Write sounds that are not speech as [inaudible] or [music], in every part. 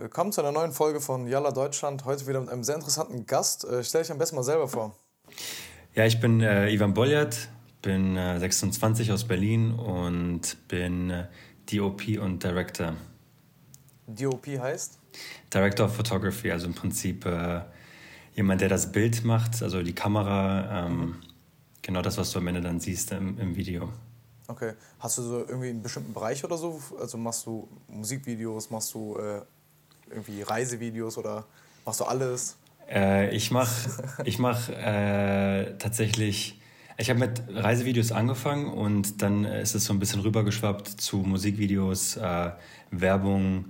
Willkommen zu einer neuen Folge von Yalla Deutschland. Heute wieder mit einem sehr interessanten Gast. Äh, stell dich am besten mal selber vor. Ja, ich bin äh, Ivan Boljat, bin äh, 26 aus Berlin und bin äh, DOP und Director. DOP heißt? Director of Photography, also im Prinzip äh, jemand, der das Bild macht, also die Kamera, ähm, mhm. genau das, was du am Ende dann siehst im, im Video. Okay. Hast du so irgendwie einen bestimmten Bereich oder so? Also machst du Musikvideos, machst du äh, irgendwie Reisevideos oder machst du alles? Äh, ich mache ich mach, äh, tatsächlich, ich habe mit Reisevideos angefangen und dann ist es so ein bisschen rübergeschwappt zu Musikvideos, äh, Werbung,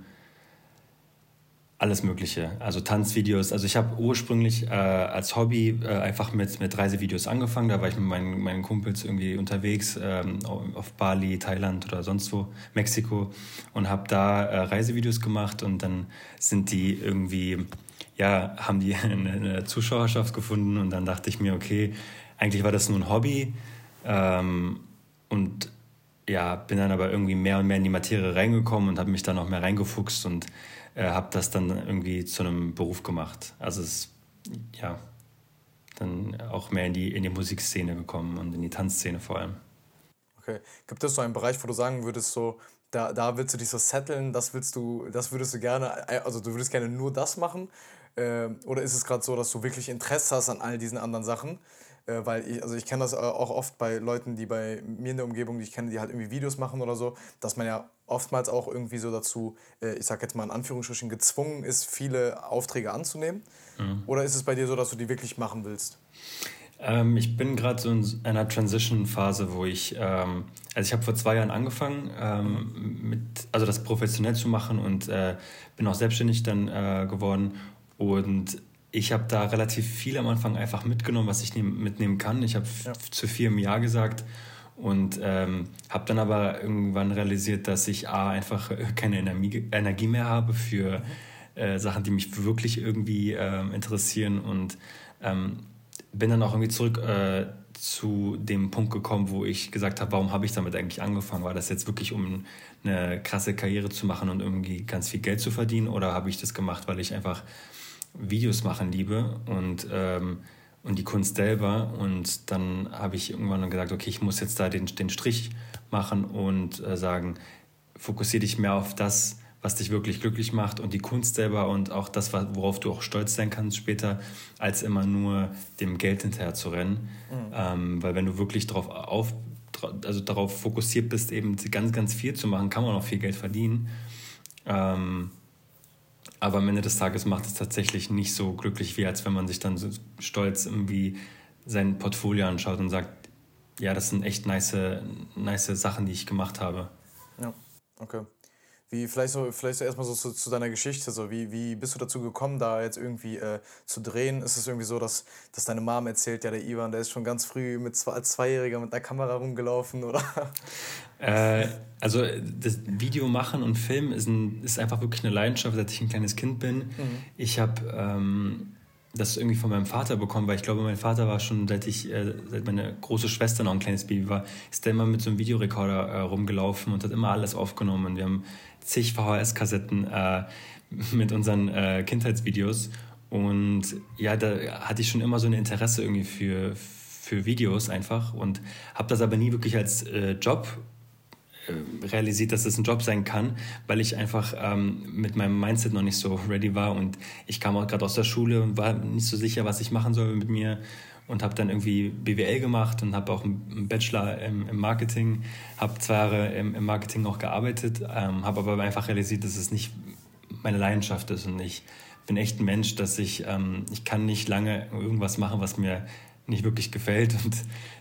alles Mögliche. Also Tanzvideos. Also ich habe ursprünglich äh, als Hobby äh, einfach mit, mit Reisevideos angefangen. Da war ich mit meinen, meinen Kumpels irgendwie unterwegs ähm, auf Bali, Thailand oder sonst wo, Mexiko und habe da äh, Reisevideos gemacht und dann sind die irgendwie, ja, haben die [laughs] eine, eine, Zuschauerschaft gefunden und dann dachte ich mir, okay, eigentlich war das nur ein Hobby ähm, und ja, bin dann aber irgendwie mehr und mehr in die Materie reingekommen und habe mich da noch mehr reingefuchst und äh, habe das dann irgendwie zu einem Beruf gemacht. Also es ja dann auch mehr in die, in die Musikszene gekommen und in die Tanzszene vor allem. Okay. Gibt es so einen Bereich, wo du sagen würdest, so, da, da willst du dich so setteln, das willst du, das würdest du gerne, also du würdest gerne nur das machen? Äh, oder ist es gerade so, dass du wirklich Interesse hast an all diesen anderen Sachen? Äh, weil ich, also ich kenne das äh, auch oft bei Leuten, die bei mir in der Umgebung, die ich kenne, die halt irgendwie Videos machen oder so, dass man ja oftmals auch irgendwie so dazu, äh, ich sag jetzt mal in Anführungsstrichen, gezwungen ist, viele Aufträge anzunehmen. Mhm. Oder ist es bei dir so, dass du die wirklich machen willst? Ähm, ich bin gerade so in einer Transition-Phase, wo ich, ähm, also ich habe vor zwei Jahren angefangen, ähm, mit, also das professionell zu machen und äh, bin auch selbstständig dann äh, geworden. Und ich habe da relativ viel am Anfang einfach mitgenommen, was ich mitnehmen kann. Ich habe ja. zu viel im Jahr gesagt und ähm, habe dann aber irgendwann realisiert, dass ich A, einfach keine Energie, mehr habe für äh, Sachen, die mich wirklich irgendwie äh, interessieren. Und ähm, bin dann auch irgendwie zurück äh, zu dem Punkt gekommen, wo ich gesagt habe, warum habe ich damit eigentlich angefangen? War das jetzt wirklich, um eine krasse Karriere zu machen und irgendwie ganz viel Geld zu verdienen? Oder habe ich das gemacht, weil ich einfach Videos machen liebe? Und, ähm, und die Kunst selber. Und dann habe ich irgendwann gesagt, okay, ich muss jetzt da den, den Strich machen und äh, sagen, fokussiere dich mehr auf das, was dich wirklich glücklich macht und die Kunst selber und auch das, worauf du auch stolz sein kannst später, als immer nur dem Geld hinterher zu rennen. Mhm. Ähm, weil wenn du wirklich darauf auf, also darauf fokussiert bist, eben ganz, ganz viel zu machen, kann man auch viel Geld verdienen. Ähm, aber am Ende des Tages macht es tatsächlich nicht so glücklich, wie als wenn man sich dann so stolz irgendwie sein Portfolio anschaut und sagt, ja, das sind echt nice, nice Sachen, die ich gemacht habe. Ja, okay. Wie, vielleicht so, vielleicht so erstmal so zu, zu, deiner Geschichte, so wie, wie bist du dazu gekommen, da jetzt irgendwie äh, zu drehen? Ist es irgendwie so, dass, dass deine Mom erzählt, ja, der Ivan, der ist schon ganz früh mit zwei, als Zweijähriger mit einer Kamera rumgelaufen, oder? [laughs] Äh, also das Video machen und Filmen ist, ein, ist einfach wirklich eine Leidenschaft, seit ich ein kleines Kind bin. Mhm. Ich habe ähm, das irgendwie von meinem Vater bekommen, weil ich glaube, mein Vater war schon, seit ich, äh, seit meine große Schwester noch ein kleines Baby war, ist der immer mit so einem Videorekorder äh, rumgelaufen und hat immer alles aufgenommen. Und wir haben zig VHS-Kassetten äh, mit unseren äh, Kindheitsvideos. Und ja, da hatte ich schon immer so ein Interesse irgendwie für, für Videos einfach und habe das aber nie wirklich als äh, Job äh, realisiert, dass das ein Job sein kann, weil ich einfach ähm, mit meinem Mindset noch nicht so ready war und ich kam auch gerade aus der Schule und war nicht so sicher, was ich machen soll mit mir und habe dann irgendwie BWL gemacht und habe auch einen Bachelor im, im Marketing, habe zwei Jahre im, im, Marketing auch gearbeitet, ähm, habe aber einfach realisiert, dass es nicht meine Leidenschaft ist und ich bin echt ein Mensch, dass ich, ähm, ich kann nicht lange irgendwas machen, was mir nicht wirklich gefällt. Und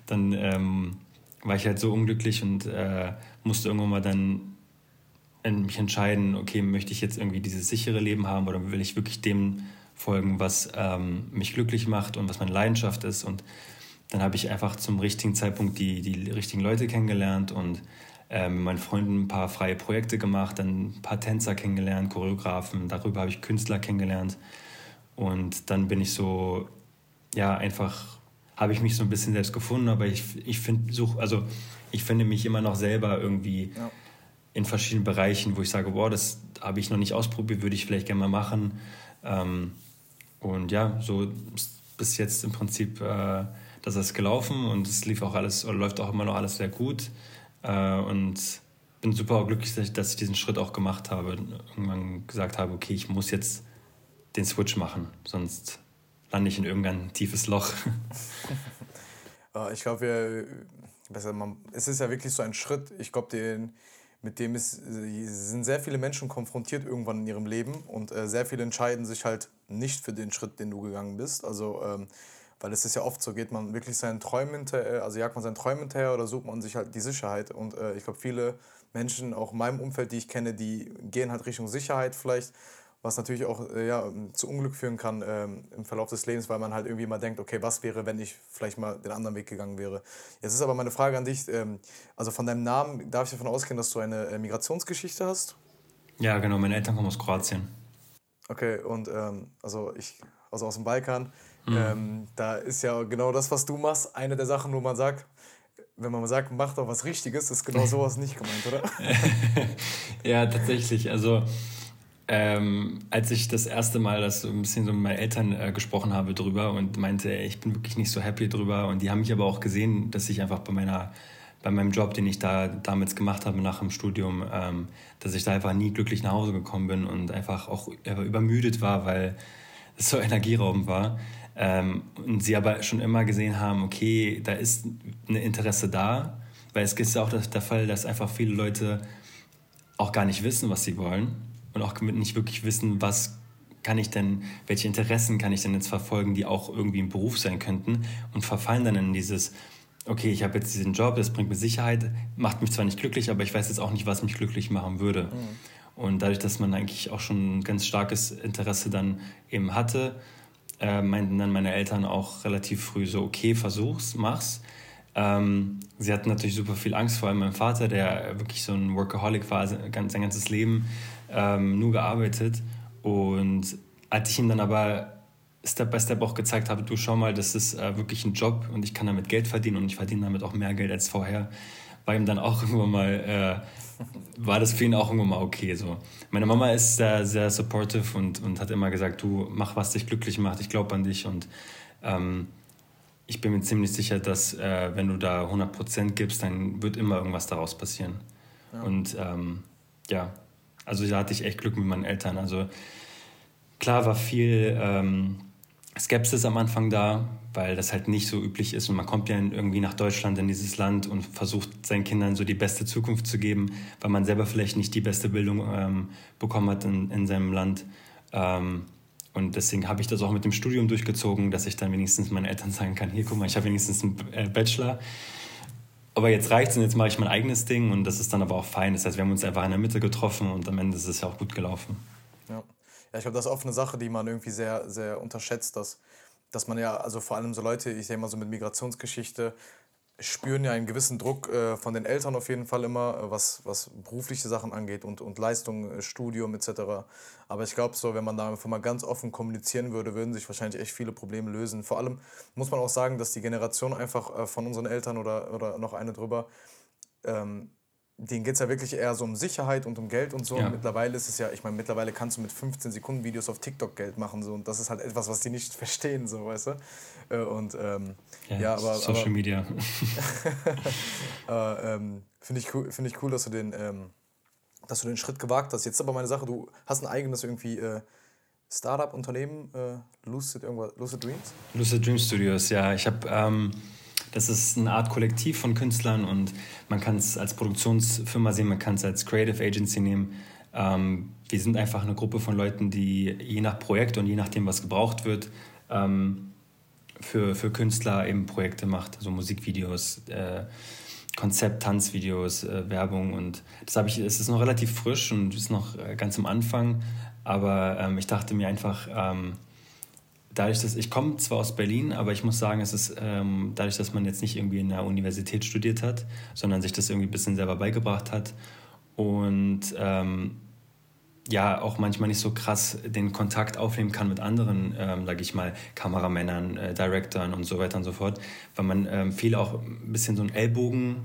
dann ähm, war ich halt so unglücklich und äh, musste irgendwann mal dann mich entscheiden, okay, möchte ich jetzt irgendwie dieses sichere Leben haben oder will ich wirklich dem folgen, was ähm, mich glücklich macht und was meine Leidenschaft ist. Und dann habe ich einfach zum richtigen Zeitpunkt die, die richtigen Leute kennengelernt und äh, mit meinen Freunden ein paar freie Projekte gemacht, dann ein paar Tänzer kennengelernt, Choreografen, darüber habe ich Künstler kennengelernt. Und dann bin ich so, ja, einfach habe ich mich so ein bisschen selbst gefunden, aber ich, ich finde, also ich finde mich immer noch selber irgendwie. Ja in verschiedenen Bereichen, wo ich sage, boah, das habe ich noch nicht ausprobiert, würde ich vielleicht gerne mal machen. Ähm, und ja, so bis jetzt im Prinzip, äh, das ist gelaufen und es lief auch alles oder läuft auch immer noch alles sehr gut. Äh, und bin super glücklich, dass ich diesen Schritt auch gemacht habe. Irgendwann gesagt habe, okay, ich muss jetzt den Switch machen, sonst lande ich in irgendein tiefes Loch. [laughs] Äh, ich glaube, es ist ja wirklich so ein Schritt. Ich glaube, den mit dem ist, sind sehr viele Menschen konfrontiert irgendwann in ihrem Leben und äh, sehr viele entscheiden sich halt nicht für den Schritt, den du gegangen bist. Also, ähm, weil es ist ja oft so, geht man wirklich seinen Träumen hinterher, also jagt man seinen Träumen hinterher oder sucht man sich halt die Sicherheit. Und äh, ich glaube, viele Menschen, auch in meinem Umfeld, die ich kenne, die gehen halt Richtung Sicherheit vielleicht was natürlich auch äh, ja, zu Unglück führen kann ähm, im Verlauf des Lebens, weil man halt irgendwie mal denkt, okay, was wäre, wenn ich vielleicht mal den anderen Weg gegangen wäre. Jetzt ist aber meine Frage an dich, ähm, also von deinem Namen darf ich davon ausgehen, dass du eine äh, Migrationsgeschichte hast? Ja, genau, meine Eltern kommen aus Kroatien. Okay, und ähm, also ich, also aus dem Balkan, mhm. da ist ja genau das, was du machst, eine der Sachen, wo man sagt, wenn man sagt, mach doch was Richtiges, ist genau [laughs] sowas nicht gemeint, oder? [laughs] ja, tatsächlich. Also ähm, als ich das erste Mal das ein bisschen so mit meinen Eltern äh, gesprochen habe drüber und meinte, ich bin wirklich nicht so happy drüber. Und die haben mich aber auch gesehen, dass ich einfach bei meiner bei meinem Job, den ich da damals gemacht habe nach dem Studium, ähm, dass ich da einfach nie glücklich nach Hause gekommen bin und einfach auch übermüdet war, weil es so [laughs] energieraubend war. Ähm, und sie aber schon immer gesehen haben, okay, da ist ein Interesse da, weil es ist ja auch der Fall, dass einfach viele Leute auch gar nicht wissen, was sie wollen und auch nicht wirklich wissen, was kann ich denn, welche Interessen kann ich denn jetzt verfolgen, die auch irgendwie im Beruf sein könnten und verfallen dann in dieses, okay, ich habe jetzt diesen Job, das bringt mir Sicherheit, macht mich zwar nicht glücklich, aber ich weiß jetzt auch nicht, was mich glücklich machen würde. Mhm. Und dadurch, dass man eigentlich auch schon ein ganz starkes Interesse dann eben hatte, äh, meinten dann meine Eltern auch relativ früh so, okay, versuch's, mach's. Ähm, sie hatten natürlich super viel Angst, vor allem mein Vater, der wirklich so ein Workaholic war, sein ganzes Leben ähm, nur gearbeitet. Und als ich ihm dann aber Step by Step auch gezeigt habe, du schau mal, das ist äh, wirklich ein Job und ich kann damit Geld verdienen und ich verdiene damit auch mehr Geld als vorher, war ihm dann auch [laughs] irgendwann mal, äh, war das für ihn auch irgendwann mal okay. So. Meine Mama ist sehr, sehr supportive und, und hat immer gesagt, du mach, was dich glücklich macht, ich glaube an dich und ähm, ich bin mir ziemlich sicher, dass äh, wenn du da 100% gibst, dann wird immer irgendwas daraus passieren. Ja. Und ähm, ja, also da hatte ich echt Glück mit meinen Eltern. Also klar war viel ähm, Skepsis am Anfang da, weil das halt nicht so üblich ist und man kommt ja irgendwie nach Deutschland in dieses Land und versucht seinen Kindern so die beste Zukunft zu geben, weil man selber vielleicht nicht die beste Bildung ähm, bekommen hat in, in seinem Land. Ähm, und deswegen habe ich das auch mit dem Studium durchgezogen, dass ich dann wenigstens meinen Eltern sagen kann, hier guck mal, ich habe wenigstens einen äh, Bachelor aber jetzt reicht's und jetzt mache ich mein eigenes Ding und das ist dann aber auch fein. Das heißt, wir haben uns einfach in der Mitte getroffen und am Ende ist es ja auch gut gelaufen. Ja, ja ich glaube, das ist oft eine Sache, die man irgendwie sehr, sehr unterschätzt, dass, dass man ja, also vor allem so Leute, ich sage mal so mit Migrationsgeschichte, spüren ja einen gewissen Druck äh, von den Eltern auf jeden Fall immer, äh, was, was berufliche Sachen angeht und, und Leistung, äh, Studium etc. Aber ich glaube so, wenn man da einfach mal ganz offen kommunizieren würde, würden sich wahrscheinlich echt viele Probleme lösen. Vor allem muss man auch sagen, dass die Generation einfach äh, von unseren Eltern oder, oder noch eine drüber ähm, denen geht es ja wirklich eher so um Sicherheit und um Geld und so. Ja. Und mittlerweile ist es ja, ich meine, mittlerweile kannst du mit 15 Sekunden Videos auf TikTok Geld machen. So, und das ist halt etwas, was die nicht [laughs] verstehen, so, weißt du? Äh, und ähm, ja, ja, aber. Social aber, Media. [laughs] äh, ähm, Finde ich, cool, find ich cool, dass du, den, ähm, dass du den Schritt gewagt hast. Jetzt aber meine Sache, du hast ein eigenes irgendwie. Äh, Startup-Unternehmen, äh, Lucid, Lucid Dreams? Lucid Dream Studios, ja. Ich habe ähm, das ist eine Art Kollektiv von Künstlern und man kann es als Produktionsfirma sehen, man kann es als Creative Agency nehmen. Ähm, wir sind einfach eine Gruppe von Leuten, die je nach Projekt und je nachdem, was gebraucht wird, ähm, für, für Künstler eben Projekte macht, also Musikvideos, äh, Konzept, Tanzvideos, äh, Werbung und das habe ich, es ist noch relativ frisch und ist noch äh, ganz am Anfang, aber ähm, ich dachte mir einfach, ähm, dadurch, dass ich komme zwar aus Berlin, aber ich muss sagen, es ist ähm, dadurch, dass man jetzt nicht irgendwie in der Universität studiert hat, sondern sich das irgendwie ein bisschen selber beigebracht hat und ähm, ja auch manchmal nicht so krass den Kontakt aufnehmen kann mit anderen, ähm, sage ich mal, Kameramännern, äh, Directoren und so weiter und so fort, weil man ähm, viel auch ein bisschen so ein Ellbogen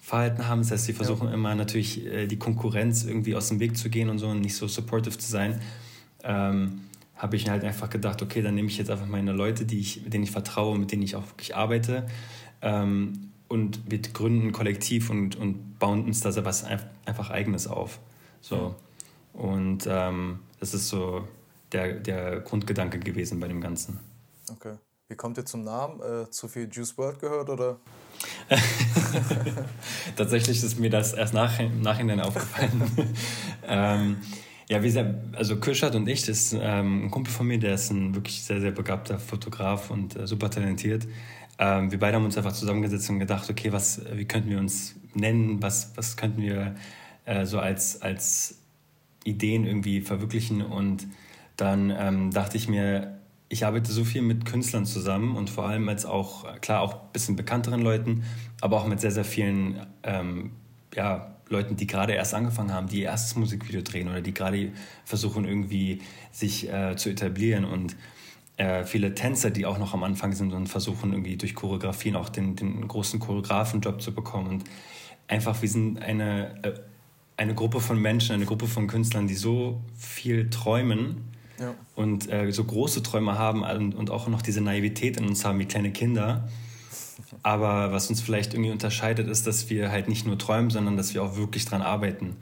Verhalten haben. Das heißt, sie versuchen ja. immer natürlich äh, die Konkurrenz irgendwie aus dem Weg zu gehen und so und nicht so supportive zu sein. Ähm, habe ich halt einfach gedacht, okay, dann nehme ich jetzt einfach meine Leute, die ich, denen ich vertraue, mit denen ich auch wirklich arbeite. Ähm, und wir gründen ein Kollektiv und, und bauen uns da was einfach Eigenes auf. So. Und ähm, das ist so der, der Grundgedanke gewesen bei dem Ganzen. Okay. Wie kommt ihr zum Namen? Äh, zu viel Juice World gehört oder? [laughs] Tatsächlich ist mir das erst nach, im Nachhinein aufgefallen. [laughs] ähm, ja, wie gesagt, also Kirschat und ich, das ist ähm, ein Kumpel von mir, der ist ein wirklich sehr, sehr begabter Fotograf und äh, super talentiert. Ähm, wir beide haben uns einfach zusammengesetzt und gedacht, okay, was, wie könnten wir uns nennen, was, was könnten wir äh, so als, als Ideen irgendwie verwirklichen. Und dann ähm, dachte ich mir, ich arbeite so viel mit Künstlern zusammen und vor allem als auch, klar, auch ein bisschen bekannteren Leuten, aber auch mit sehr, sehr vielen ähm, ja, Leuten, die gerade erst angefangen haben, die ihr erstes Musikvideo drehen oder die gerade versuchen irgendwie sich äh, zu etablieren und äh, viele Tänzer, die auch noch am Anfang sind und versuchen irgendwie durch Choreografien auch den, den großen Choreografenjob zu bekommen und einfach wir sind eine, äh, eine Gruppe von Menschen, eine Gruppe von Künstlern, die so viel träumen ja. und äh, so große Träume haben und, und auch noch diese Naivität in uns haben wie kleine Kinder. Aber was uns vielleicht irgendwie unterscheidet, ist, dass wir halt nicht nur träumen, sondern dass wir auch wirklich dran arbeiten.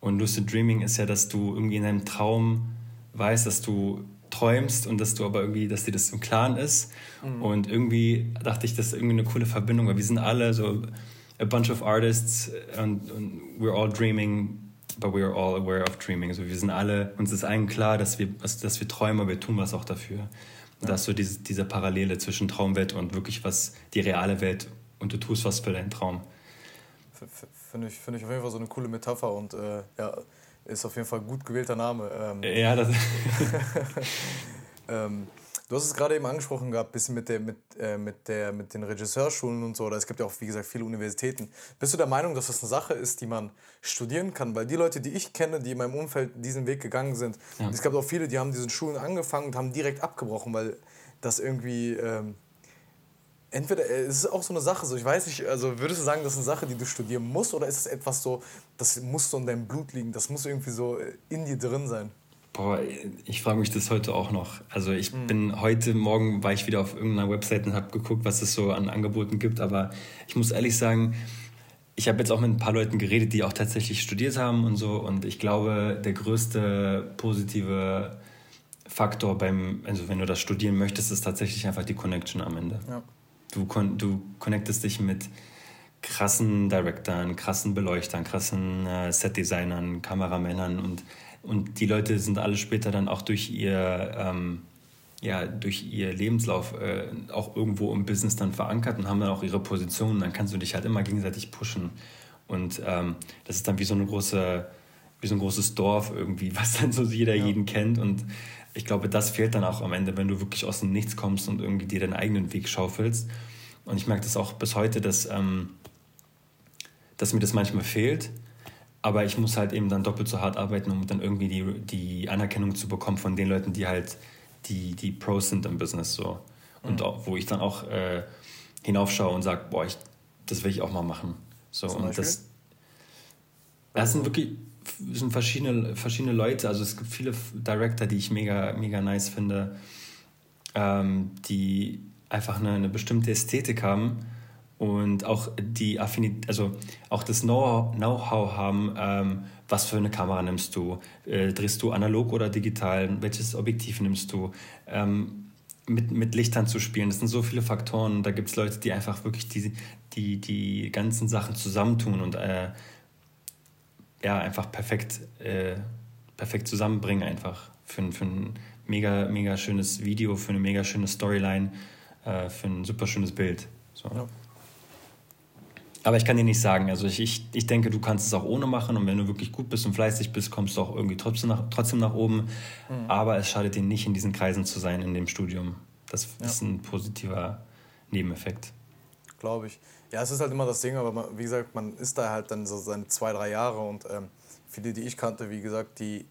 Und Lucid Dreaming ist ja, dass du irgendwie in deinem Traum weißt, dass du träumst und dass du aber irgendwie, dass dir das im Klaren ist. Mhm. Und irgendwie dachte ich, das ist irgendwie eine coole Verbindung, weil wir sind alle so a bunch of artists und, und we're all dreaming but we are all aware of dreaming. Also wir sind alle, uns ist allen klar, dass wir, dass wir träumen, aber wir tun was auch dafür. Und da ist so diese, diese Parallele zwischen Traumwelt und wirklich was, die reale Welt und du tust was für deinen Traum. Finde ich, find ich auf jeden Fall so eine coole Metapher und äh, ja, ist auf jeden Fall gut gewählter Name. Ähm, ja, das. [laughs] [laughs] ähm, Du hast es gerade eben angesprochen gehabt, bisschen mit, der, mit, äh, mit, der, mit den Regisseurschulen und so. Oder es gibt ja auch, wie gesagt, viele Universitäten. Bist du der Meinung, dass das eine Sache ist, die man studieren kann? Weil die Leute, die ich kenne, die in meinem Umfeld diesen Weg gegangen sind, ja. es gab auch viele, die haben diesen Schulen angefangen und haben direkt abgebrochen, weil das irgendwie. Ähm, entweder äh, es ist auch so eine Sache, so ich weiß nicht, also würdest du sagen, das ist eine Sache, die du studieren musst, oder ist es etwas so, das muss so in deinem Blut liegen, das muss irgendwie so in dir drin sein? Boah, ich frage mich das heute auch noch. Also ich mhm. bin heute Morgen war ich wieder auf irgendeiner Website und habe geguckt, was es so an Angeboten gibt. Aber ich muss ehrlich sagen, ich habe jetzt auch mit ein paar Leuten geredet, die auch tatsächlich studiert haben und so. Und ich glaube, der größte positive Faktor beim, also wenn du das studieren möchtest, ist tatsächlich einfach die Connection am Ende. Ja. Du, du connectest dich mit krassen Directern, krassen Beleuchtern, krassen äh, Setdesignern, Kameramännern und und die Leute sind alle später dann auch durch ihr, ähm, ja, durch ihr Lebenslauf äh, auch irgendwo im Business dann verankert und haben dann auch ihre Positionen. Dann kannst du dich halt immer gegenseitig pushen. Und ähm, das ist dann wie so eine große, wie so ein großes Dorf irgendwie, [laughs] was dann so jeder ja. jeden kennt. Und ich glaube, das fehlt dann auch am Ende, wenn du wirklich aus dem Nichts kommst und irgendwie dir deinen eigenen Weg schaufelst. Und ich merke das auch bis heute, dass, ähm, dass mir das manchmal fehlt aber ich muss halt eben dann doppelt so hart arbeiten, um dann irgendwie die, die Anerkennung zu bekommen von den Leuten, die halt die, die Pros sind im Business so. Und mhm. auch, wo ich dann auch äh, hinaufschaue und sage, boah, ich, das will ich auch mal machen. So, Zum und Beispiel? das, das sind wirklich sind verschiedene, verschiedene Leute. Also es gibt viele Director, die ich mega, mega nice finde, ähm, die einfach eine, eine bestimmte Ästhetik haben und auch die Affinität, also auch das Know-how haben, ähm, was für eine Kamera nimmst du, äh, drehst du analog oder digital, welches Objektiv nimmst du, ähm, mit, mit Lichtern zu spielen. Das sind so viele Faktoren. Da gibt es Leute, die einfach wirklich die, die, die ganzen Sachen zusammentun und äh, ja, einfach perfekt, äh, perfekt zusammenbringen einfach für, für ein mega, mega schönes Video, für eine mega schöne Storyline, äh, für ein super schönes Bild. So. Ja. Aber ich kann dir nicht sagen. Also ich, ich, ich denke, du kannst es auch ohne machen und wenn du wirklich gut bist und fleißig bist, kommst du auch irgendwie trotzdem nach, trotzdem nach oben. Mhm. Aber es schadet dir nicht, in diesen Kreisen zu sein in dem Studium. Das ja. ist ein positiver Nebeneffekt. Glaube ich. Ja, es ist halt immer das Ding, aber man, wie gesagt, man ist da halt dann so seine zwei, drei Jahre und ähm, viele, die ich kannte, wie gesagt, die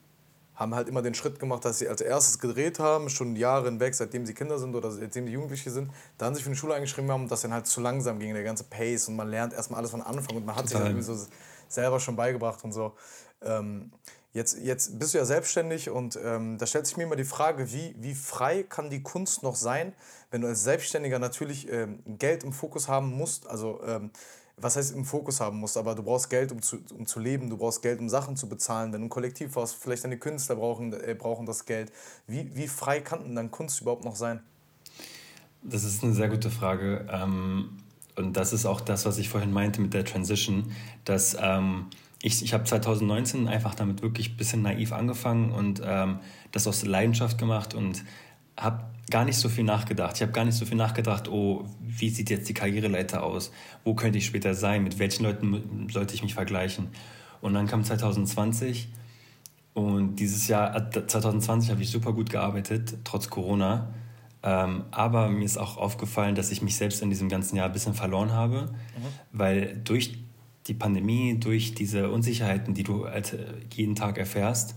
haben halt immer den Schritt gemacht, dass sie als erstes gedreht haben, schon Jahre hinweg, seitdem sie Kinder sind oder seitdem sie Jugendliche sind, dann sich für die Schule eingeschrieben haben und das dann halt zu langsam ging, der ganze Pace und man lernt erstmal alles von Anfang und man hat Total. sich irgendwie so selber schon beigebracht und so. Ähm, jetzt, jetzt bist du ja selbstständig und ähm, da stellt sich mir immer die Frage, wie, wie frei kann die Kunst noch sein, wenn du als Selbstständiger natürlich ähm, Geld im Fokus haben musst, also ähm, was heißt im Fokus haben musst, aber du brauchst Geld, um zu, um zu leben, du brauchst Geld, um Sachen zu bezahlen. Wenn du ein Kollektiv hast, vielleicht deine Künstler brauchen, äh, brauchen das Geld. Wie, wie frei kann denn dann Kunst überhaupt noch sein? Das ist eine sehr gute Frage. Ähm, und das ist auch das, was ich vorhin meinte mit der Transition, dass ähm, ich, ich habe 2019 einfach damit wirklich ein bisschen naiv angefangen und ähm, das aus Leidenschaft gemacht und habe gar nicht so viel nachgedacht. Ich habe gar nicht so viel nachgedacht, oh, wie sieht jetzt die Karriereleiter aus? Wo könnte ich später sein? Mit welchen Leuten sollte ich mich vergleichen? Und dann kam 2020 und dieses Jahr, 2020 habe ich super gut gearbeitet, trotz Corona. Ähm, aber mir ist auch aufgefallen, dass ich mich selbst in diesem ganzen Jahr ein bisschen verloren habe, mhm. weil durch die Pandemie, durch diese Unsicherheiten, die du halt jeden Tag erfährst,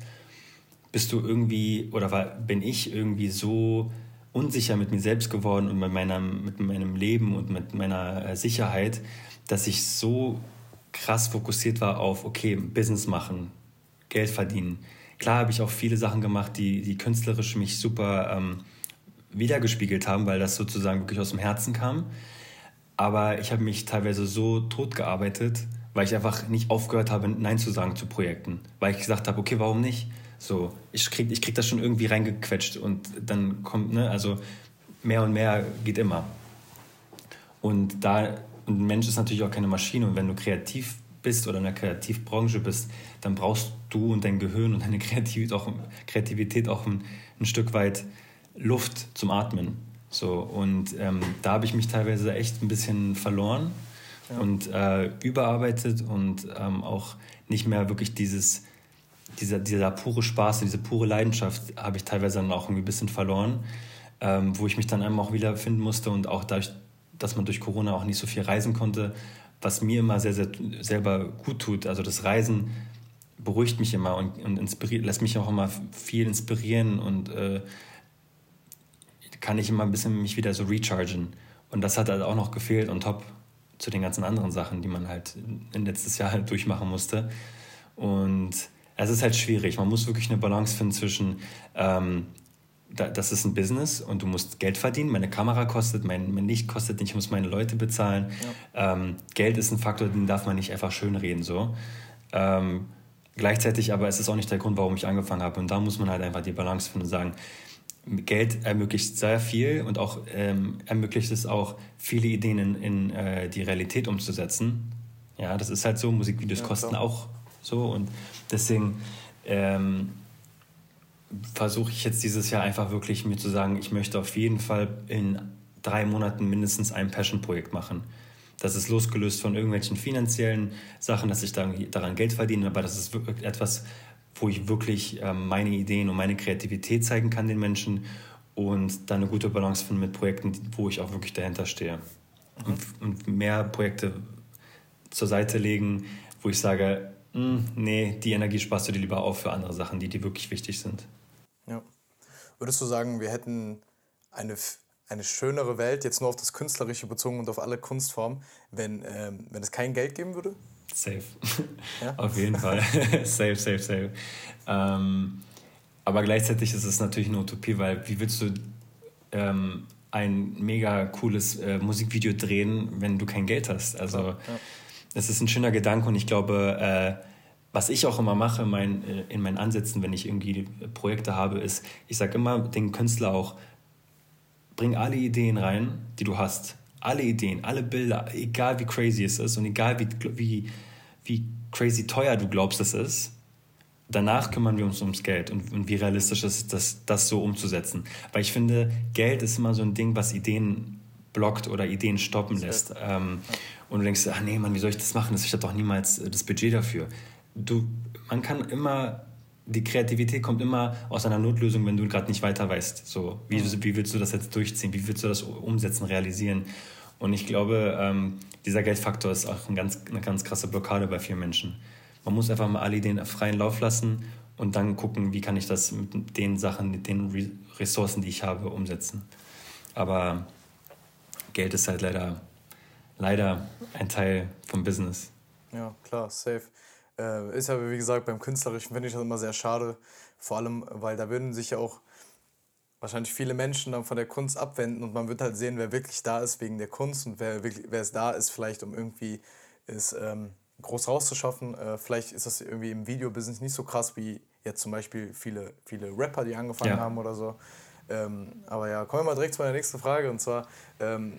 bist du irgendwie oder war, bin ich irgendwie so unsicher mit mir selbst geworden und mit meinem, mit meinem Leben und mit meiner äh, Sicherheit, dass ich so krass fokussiert war auf, okay, Business machen, Geld verdienen. Klar habe ich auch viele Sachen gemacht, die, die künstlerisch mich super ähm, wiedergespiegelt haben, weil das sozusagen wirklich aus dem Herzen kam. Aber ich habe mich teilweise so tot gearbeitet, weil ich einfach nicht aufgehört habe, Nein zu sagen zu Projekten. Weil ich gesagt habe, okay, warum nicht? So, ich krieg, ich krieg das schon irgendwie reingequetscht und dann kommt, ne, also mehr und mehr geht immer. Und da, ein Mensch ist natürlich auch keine Maschine und wenn du kreativ bist oder in der Kreativbranche bist, dann brauchst du und dein Gehirn und deine [laughs] Kreativität auch, Kreativität auch ein, ein Stück weit Luft zum Atmen. So, und ähm, da habe ich mich teilweise echt ein bisschen verloren ja. und äh, überarbeitet und ähm, auch nicht mehr wirklich dieses dieser, dieser pure Spaß, diese pure Leidenschaft habe ich teilweise dann auch irgendwie ein bisschen verloren, ähm, wo ich mich dann einmal auch wiederfinden musste und auch dadurch, dass man durch Corona auch nicht so viel reisen konnte, was mir immer sehr, sehr selber gut tut. Also das Reisen beruhigt mich immer und, und inspiriert, lässt mich auch immer viel inspirieren und äh, kann ich immer ein bisschen mich wieder so rechargen. Und das hat halt auch noch gefehlt und top zu den ganzen anderen Sachen, die man halt in letztes Jahr halt [laughs] durchmachen musste. Und es ist halt schwierig. Man muss wirklich eine Balance finden zwischen, ähm, da, das ist ein Business und du musst Geld verdienen. Meine Kamera kostet, mein, mein Licht kostet nicht, ich muss meine Leute bezahlen. Ja. Ähm, Geld ist ein Faktor, den darf man nicht einfach schönreden. So. Ähm, gleichzeitig aber ist es auch nicht der Grund, warum ich angefangen habe. Und da muss man halt einfach die Balance finden und sagen, Geld ermöglicht sehr viel und auch ähm, ermöglicht es auch, viele Ideen in, in äh, die Realität umzusetzen. Ja, das ist halt so. Musikvideos ja, kosten auch so und deswegen ähm, versuche ich jetzt dieses Jahr einfach wirklich mir zu sagen, ich möchte auf jeden Fall in drei Monaten mindestens ein Passion-Projekt machen. Das ist losgelöst von irgendwelchen finanziellen Sachen, dass ich daran Geld verdiene, aber das ist wirklich etwas, wo ich wirklich ähm, meine Ideen und meine Kreativität zeigen kann den Menschen und dann eine gute Balance finde mit Projekten, wo ich auch wirklich dahinter stehe. Mhm. Und mehr Projekte zur Seite legen, wo ich sage, hm, nee, die Energie sparst du dir lieber auf für andere Sachen, die dir wirklich wichtig sind. Ja. Würdest du sagen, wir hätten eine, eine schönere Welt, jetzt nur auf das Künstlerische bezogen und auf alle Kunstformen, wenn, ähm, wenn es kein Geld geben würde? Safe. [laughs] Ja? auf jeden Fall. [laughs] safe, safe, safe. Ähm, aber gleichzeitig ist es natürlich eine Utopie, weil wie willst du ähm, ein mega cooles äh, Musikvideo drehen, wenn du kein Geld hast? Also. Ja, ja das ist ein schöner Gedanke und ich glaube, äh, was ich auch immer mache mein, in meinen Ansätzen, wenn ich irgendwie Projekte habe, ist, ich sage immer den Künstler auch, bring alle Ideen rein, die du hast. Alle Ideen, alle Bilder, egal wie crazy es ist und egal wie, wie, wie crazy teuer du glaubst es ist. Danach kümmern wir uns ums Geld und, und wie realistisch ist es, das, das so umzusetzen. Weil ich finde, Geld ist immer so ein Ding, was Ideen blockt oder Ideen stoppen lässt. Ähm, und du denkst, ach nee, Mann, wie soll ich das machen? Ich habe doch niemals äh, das Budget dafür. Du, man kann immer, die Kreativität kommt immer aus einer Notlösung, wenn du gerade nicht weiter weißt. So, wie, wie willst du das jetzt durchziehen? Wie willst du das umsetzen, realisieren? Und ich glaube, ähm, dieser Geldfaktor ist auch ein ganz, eine ganz krasse Blockade bei vielen Menschen. Man muss einfach mal alle Ideen freien Lauf lassen und dann gucken, wie kann ich das mit den Sachen, mit den Ressourcen, die ich habe, umsetzen. Aber Geld ist halt leider, leider ein Teil vom Business. Ja, klar, safe. Äh, ist ja, wie gesagt, beim Künstlerischen finde ich das immer sehr schade. Vor allem, weil da würden sich ja auch wahrscheinlich viele Menschen dann von der Kunst abwenden und man wird halt sehen, wer wirklich da ist wegen der Kunst und wer wirklich, wer es da ist, vielleicht um irgendwie es ähm, groß rauszuschaffen. Äh, vielleicht ist das irgendwie im Videobusiness nicht so krass wie jetzt zum Beispiel viele, viele Rapper, die angefangen ja. haben oder so. Ähm, aber ja, kommen wir mal direkt zu meiner nächsten Frage und zwar, ähm,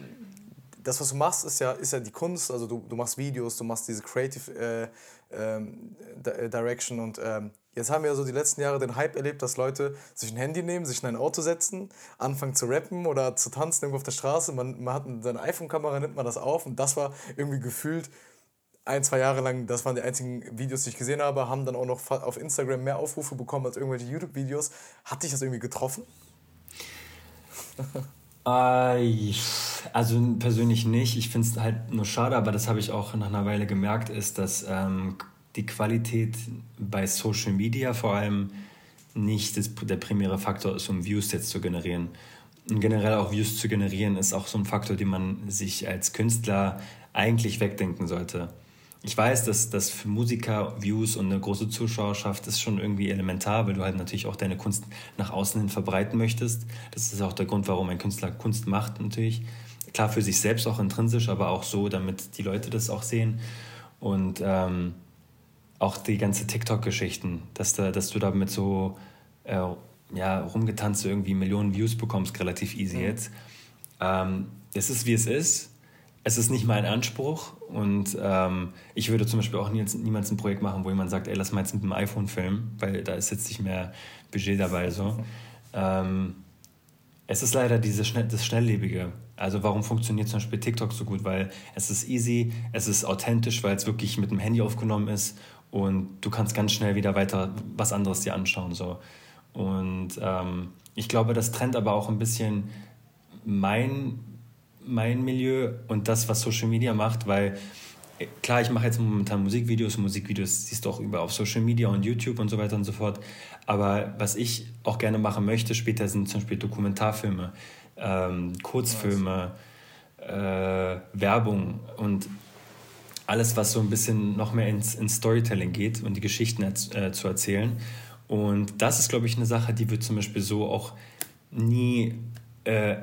das, was du machst, ist ja, ist ja die Kunst. Also du, du machst Videos, du machst diese Creative äh, ähm, Direction und ähm, Jetzt haben wir so die letzten Jahre den Hype erlebt, dass Leute sich ein Handy nehmen, sich in ein Auto setzen, anfangen zu rappen oder zu tanzen irgendwo auf der Straße. Man, man hat seine iPhone-Kamera, nimmt man das auf und das war irgendwie gefühlt ein, zwei Jahre lang, das waren die einzigen Videos, die ich gesehen habe, haben dann auch noch auf Instagram mehr Aufrufe bekommen als irgendwelche YouTube-Videos. Hat dich das irgendwie getroffen? Also persönlich nicht. Ich finde es halt nur schade, aber das habe ich auch nach einer Weile gemerkt, ist, dass ähm, die Qualität bei Social Media vor allem nicht das, der primäre Faktor ist, um Views jetzt zu generieren. Und generell auch Views zu generieren ist auch so ein Faktor, den man sich als Künstler eigentlich wegdenken sollte. Ich weiß, dass das für Musiker Views und eine große Zuschauerschaft ist schon irgendwie elementar, weil du halt natürlich auch deine Kunst nach außen hin verbreiten möchtest. Das ist auch der Grund, warum ein Künstler Kunst macht natürlich. Klar für sich selbst auch intrinsisch, aber auch so, damit die Leute das auch sehen. Und ähm, auch die ganze TikTok-Geschichten, dass, da, dass du damit so äh, ja, rumgetanzt irgendwie Millionen Views bekommst, relativ easy mhm. jetzt. Ähm, es ist, wie es ist. Es ist nicht mein Anspruch und ähm, ich würde zum Beispiel auch nie, niemals ein Projekt machen, wo jemand sagt, ey, lass mal jetzt mit dem iPhone filmen, weil da ist jetzt nicht mehr Budget dabei. So. Mhm. [laughs] Es ist leider diese Schnell das Schnelllebige. Also warum funktioniert zum Beispiel TikTok so gut? Weil es ist easy, es ist authentisch, weil es wirklich mit dem Handy aufgenommen ist und du kannst ganz schnell wieder weiter was anderes dir anschauen. So. Und ähm, ich glaube, das trennt aber auch ein bisschen mein, mein Milieu und das, was Social Media macht, weil äh, klar, ich mache jetzt momentan Musikvideos Musikvideos siehst du auch über auf Social Media und YouTube und so weiter und so fort. Aber was ich auch gerne machen möchte später sind zum Beispiel Dokumentarfilme, ähm, Kurzfilme, äh, Werbung und alles, was so ein bisschen noch mehr ins, ins Storytelling geht und die Geschichten äh, zu erzählen. Und das ist, glaube ich, eine Sache, die wird zum Beispiel so auch nie äh,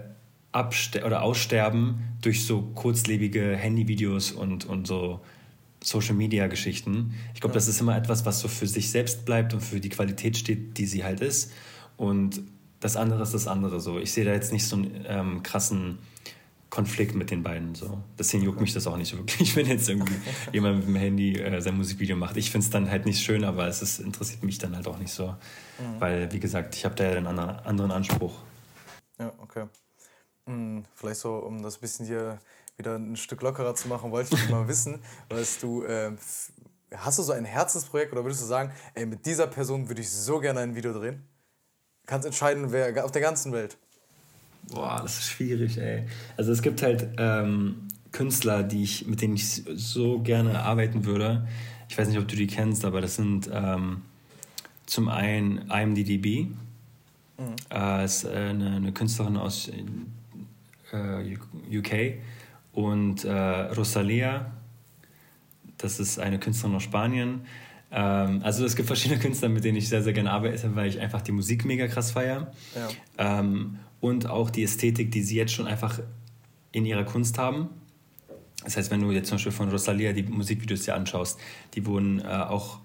oder aussterben durch so kurzlebige Handyvideos und, und so Social Media Geschichten. Ich glaube, ja. das ist immer etwas, was so für sich selbst bleibt und für die Qualität steht, die sie halt ist. Und das andere ist das andere so. Ich sehe da jetzt nicht so einen ähm, krassen Konflikt mit den beiden. So. Deswegen juckt mich das auch nicht so wirklich, [laughs] wenn jetzt irgendwie [laughs] jemand mit dem Handy äh, sein Musikvideo macht. Ich finde es dann halt nicht schön, aber es ist, interessiert mich dann halt auch nicht so. Mhm. Weil, wie gesagt, ich habe da ja einen anderen, anderen Anspruch. Ja, okay. Hm, vielleicht so, um das ein bisschen hier wieder ein Stück lockerer zu machen, wollte ich mal wissen, [laughs] weißt du, äh, hast du so ein Herzensprojekt oder würdest du sagen, ey, mit dieser Person würde ich so gerne ein Video drehen? Kannst entscheiden, wer auf der ganzen Welt. Boah, das ist schwierig, ey. Also es gibt halt ähm, Künstler, die ich, mit denen ich so gerne arbeiten würde. Ich weiß nicht, ob du die kennst, aber das sind ähm, zum einen IMDDB. Mhm. Äh, ist äh, eine, eine, Künstlerin aus äh, UK und äh, Rosalia. Das ist eine Künstlerin aus Spanien. Ähm, also es gibt verschiedene Künstler, mit denen ich sehr, sehr gerne arbeite, weil ich einfach die Musik mega krass feiere. Ja. Ähm, und auch die Ästhetik, die sie jetzt schon einfach in ihrer Kunst haben. Das heißt, wenn du jetzt zum Beispiel von Rosalia die Musikvideos dir anschaust, die wurden äh, auch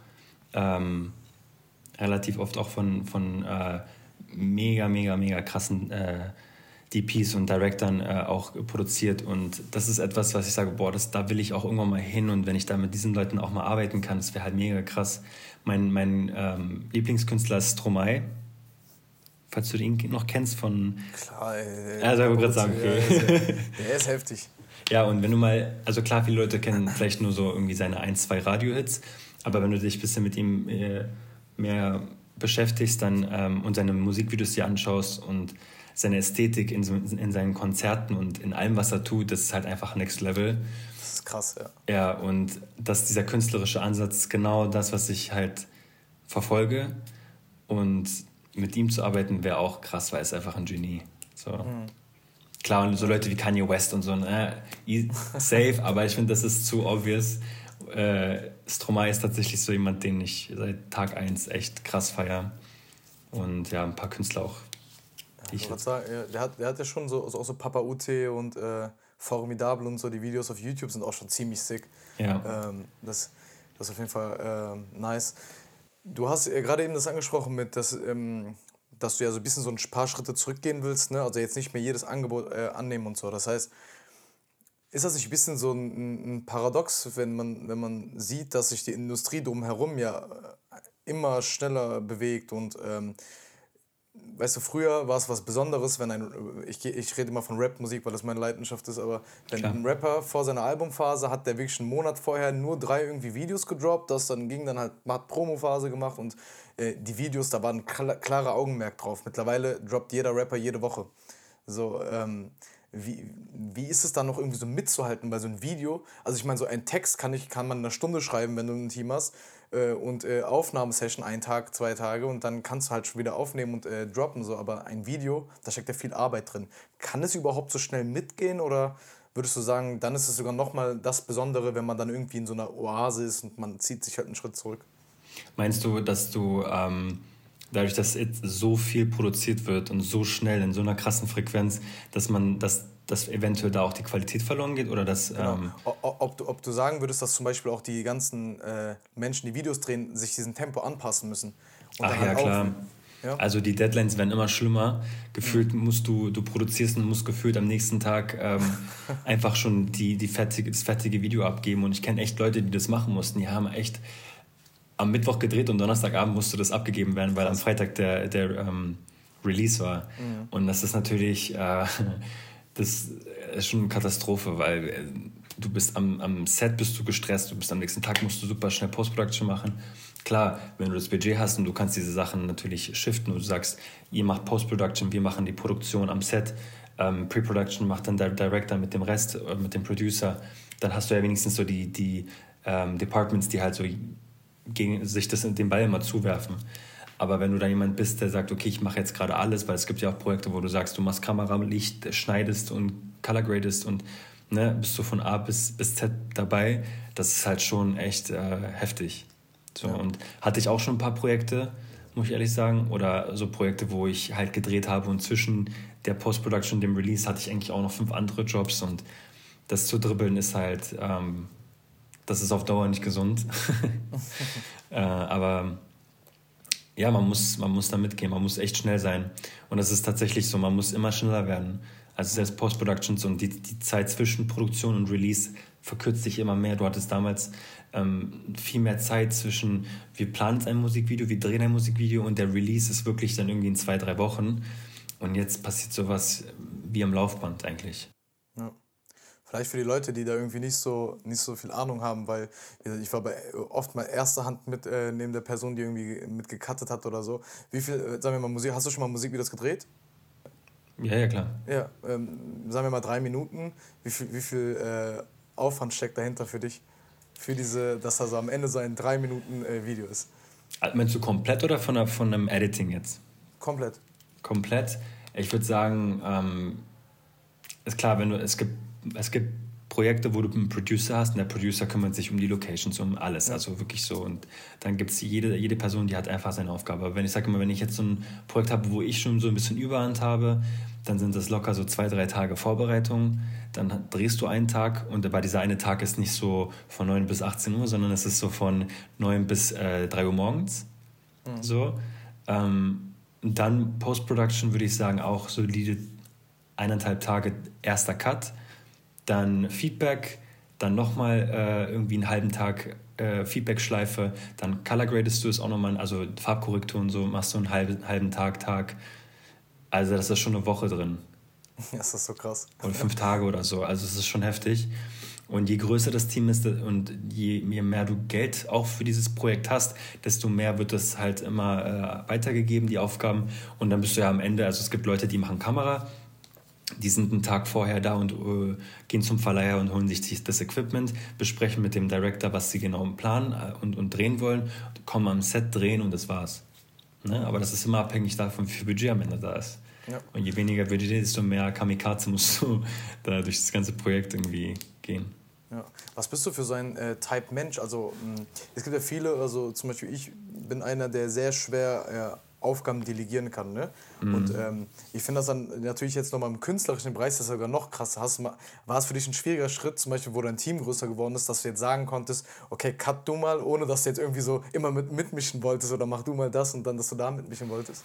ähm, relativ oft auch von, von äh, mega, mega, mega krassen äh, DPs und Directern äh, auch produziert. Und das ist etwas, was ich sage, boah, das, da will ich auch irgendwann mal hin. Und wenn ich da mit diesen Leuten auch mal arbeiten kann, das wäre halt mega krass. Mein, mein ähm, Lieblingskünstler ist Stromae falls du ihn noch kennst von. Klar, ey. Also, ich gerade sagen, okay. Ja, [laughs] der ist heftig. Ja, und wenn du mal, also klar, viele Leute kennen vielleicht nur so irgendwie seine ein, zwei Radio-Hits, aber wenn du dich ein bisschen mit ihm äh, mehr beschäftigst dann, ähm, und seine Musikvideos dir anschaust und seine Ästhetik in, in seinen Konzerten und in allem, was er tut, das ist halt einfach Next Level. Das ist krass, ja. Ja, und dass dieser künstlerische Ansatz genau das, was ich halt verfolge Und mit ihm zu arbeiten wäre auch krass, weil er ist einfach ein Genie. So. Mhm. Klar, und so Leute wie Kanye West und so, ne, safe, aber ich finde, das ist zu obvious. Äh, Stromae ist tatsächlich so jemand, den ich seit Tag 1 echt krass feiere. Und ja, ein paar Künstler auch. Ich sagen, ja, der, hat, der hat ja schon so, also auch so Papa Ute und äh, Formidable und so, die Videos auf YouTube sind auch schon ziemlich sick. Ja. Ähm, das, das ist auf jeden Fall äh, nice. Du hast äh, gerade eben das angesprochen mit, dass, ähm, dass du ja so ein bisschen so ein paar Schritte zurückgehen willst, ne? also jetzt nicht mehr jedes Angebot äh, annehmen und so. Das heißt, ist das nicht ein bisschen so ein, ein, Paradox, wenn man, wenn man sieht, dass sich die Industrie drumherum ja äh, immer schneller bewegt und ähm, weißt du, früher war es was Besonderes, wenn ein, ich, ich rede immer von Rapmusik, weil das meine Leidenschaft ist, aber wenn Klar. ein Rapper vor seiner Albumphase hat der wirklich einen Monat vorher nur drei irgendwie Videos gedroppt, das dann ging dann halt, hat Promophase gemacht und äh, die Videos, da war ein klarer Augenmerk drauf. Mittlerweile droppt jeder Rapper jede Woche. So, ähm, wie, wie ist es dann noch irgendwie so mitzuhalten bei so einem Video? Also ich meine, so ein Text kann, ich, kann man in einer Stunde schreiben, wenn du ein Team hast äh, und äh, Aufnahmesession einen Tag, zwei Tage und dann kannst du halt schon wieder aufnehmen und äh, droppen. So. Aber ein Video, da steckt ja viel Arbeit drin. Kann es überhaupt so schnell mitgehen oder würdest du sagen, dann ist es sogar nochmal das Besondere, wenn man dann irgendwie in so einer Oase ist und man zieht sich halt einen Schritt zurück? Meinst du, dass du ähm, dadurch, dass so viel produziert wird und so schnell in so einer krassen Frequenz, dass man das dass eventuell da auch die Qualität verloren geht oder dass. Genau. Ähm ob, du, ob du sagen würdest, dass zum Beispiel auch die ganzen äh, Menschen, die Videos drehen, sich diesem Tempo anpassen müssen. Ach ja, halt klar. Ja? Also die Deadlines werden immer schlimmer. Gefühlt mhm. musst du, du produzierst und musst gefühlt am nächsten Tag ähm, [laughs] einfach schon die, die fertige, das fertige Video abgeben. Und ich kenne echt Leute, die das machen mussten. Die haben echt am Mittwoch gedreht und Donnerstagabend musste das abgegeben werden, weil am Freitag der, der ähm, Release war. Mhm. Und das ist natürlich. Äh, [laughs] das ist schon eine Katastrophe, weil äh, du bist am, am Set bist du gestresst, du bist am nächsten Tag musst du super schnell Post-Production machen. Klar, wenn du das Budget hast und du kannst diese Sachen natürlich shiften und du sagst, ihr macht Post-Production, wir machen die Produktion am Set, ähm, Pre-Production macht dann der Director mit dem Rest, äh, mit dem Producer, dann hast du ja wenigstens so die, die ähm, Departments, die halt so gegen sich das den Ball immer zuwerfen. Aber wenn du da jemand bist, der sagt, okay, ich mache jetzt gerade alles, weil es gibt ja auch Projekte, wo du sagst, du machst Kamera, Licht, schneidest und color gradest und ne, bist du von A bis, bis Z dabei, das ist halt schon echt äh, heftig. So, ja. Und hatte ich auch schon ein paar Projekte, muss ich ehrlich sagen, oder so Projekte, wo ich halt gedreht habe und zwischen der Post-Production und dem Release hatte ich eigentlich auch noch fünf andere Jobs und das zu dribbeln ist halt, ähm, das ist auf Dauer nicht gesund. [laughs] äh, aber ja, man muss, man muss da mitgehen, man muss echt schnell sein. Und das ist tatsächlich so, man muss immer schneller werden. Also selbst Post-Productions und die, die Zeit zwischen Produktion und Release verkürzt sich immer mehr. Du hattest damals ähm, viel mehr Zeit zwischen, wir planen ein Musikvideo, wir drehen ein Musikvideo und der Release ist wirklich dann irgendwie in zwei, drei Wochen. Und jetzt passiert sowas wie am Laufband eigentlich. Vielleicht für die Leute, die da irgendwie nicht so, nicht so viel Ahnung haben, weil ich war bei oft mal erster Hand mit äh, neben der Person, die irgendwie mitgekattet hat oder so. Wie viel, äh, sagen wir mal, Musik, hast du schon mal Musikvideos gedreht? Ja, ja, klar. Ja, ähm, sagen wir mal drei Minuten. Wie viel, wie viel äh, Aufwand steckt dahinter für dich? Für diese, dass also am Ende so ein drei Minuten äh, Video ist. Also meinst du komplett oder von, von einem Editing jetzt? Komplett. Komplett. Ich würde sagen, ähm, ist klar, wenn du, es gibt es gibt Projekte, wo du einen Producer hast und der Producer kümmert sich um die Locations, um alles. Ja. Also wirklich so. Und dann gibt es jede, jede Person, die hat einfach seine Aufgabe. Aber wenn ich sage immer, wenn ich jetzt so ein Projekt habe, wo ich schon so ein bisschen Überhand habe, dann sind das locker so zwei, drei Tage Vorbereitung. Dann drehst du einen Tag und bei dieser eine Tag ist nicht so von 9 bis 18 Uhr, sondern es ist so von 9 bis äh, 3 Uhr morgens. Mhm. So. Ähm, dann Post-Production würde ich sagen auch solide eineinhalb Tage erster Cut dann Feedback, dann nochmal äh, irgendwie einen halben Tag äh, Feedback-Schleife, dann Color gradest du es auch nochmal, also Farbkorrektur und so, machst du einen halben, halben Tag, Tag. Also das ist schon eine Woche drin. [laughs] Das ist so krass. Und fünf Tage oder so, also es ist schon heftig. Und je größer das Team ist und je, je, mehr du Geld auch für dieses Projekt hast, desto mehr wird es halt immer äh, weitergegeben, die Aufgaben. Und dann bist du ja am Ende, also es gibt Leute, die machen Kamera, die sind einen Tag vorher da und äh, gehen zum Verleiher und holen sich das Equipment, besprechen mit dem Director, was sie genau planen äh, und, und drehen wollen, kommen am Set drehen und das war's. Ne? Aber das ist immer abhängig davon, wie viel Budget am Ende da ist. Ja. Und je weniger Budget, desto mehr Kamikaze musst du [laughs] da durch das ganze Projekt irgendwie gehen. Ja. Was bist du für so ein äh, Type Mensch? Also mh, es gibt ja viele, also zum Beispiel ich bin einer, der sehr schwer äh, Aufgaben delegieren kann. Ne? Mhm. Und ähm, ich finde das dann natürlich jetzt nochmal im künstlerischen Bereich das ist sogar noch krasser. Hast, war es für dich ein schwieriger Schritt, zum Beispiel, wo dein Team größer geworden ist, dass du jetzt sagen konntest, okay, cut du mal, ohne dass du jetzt irgendwie so immer mit, mitmischen wolltest oder mach du mal das und dann, dass du da mitmischen wolltest?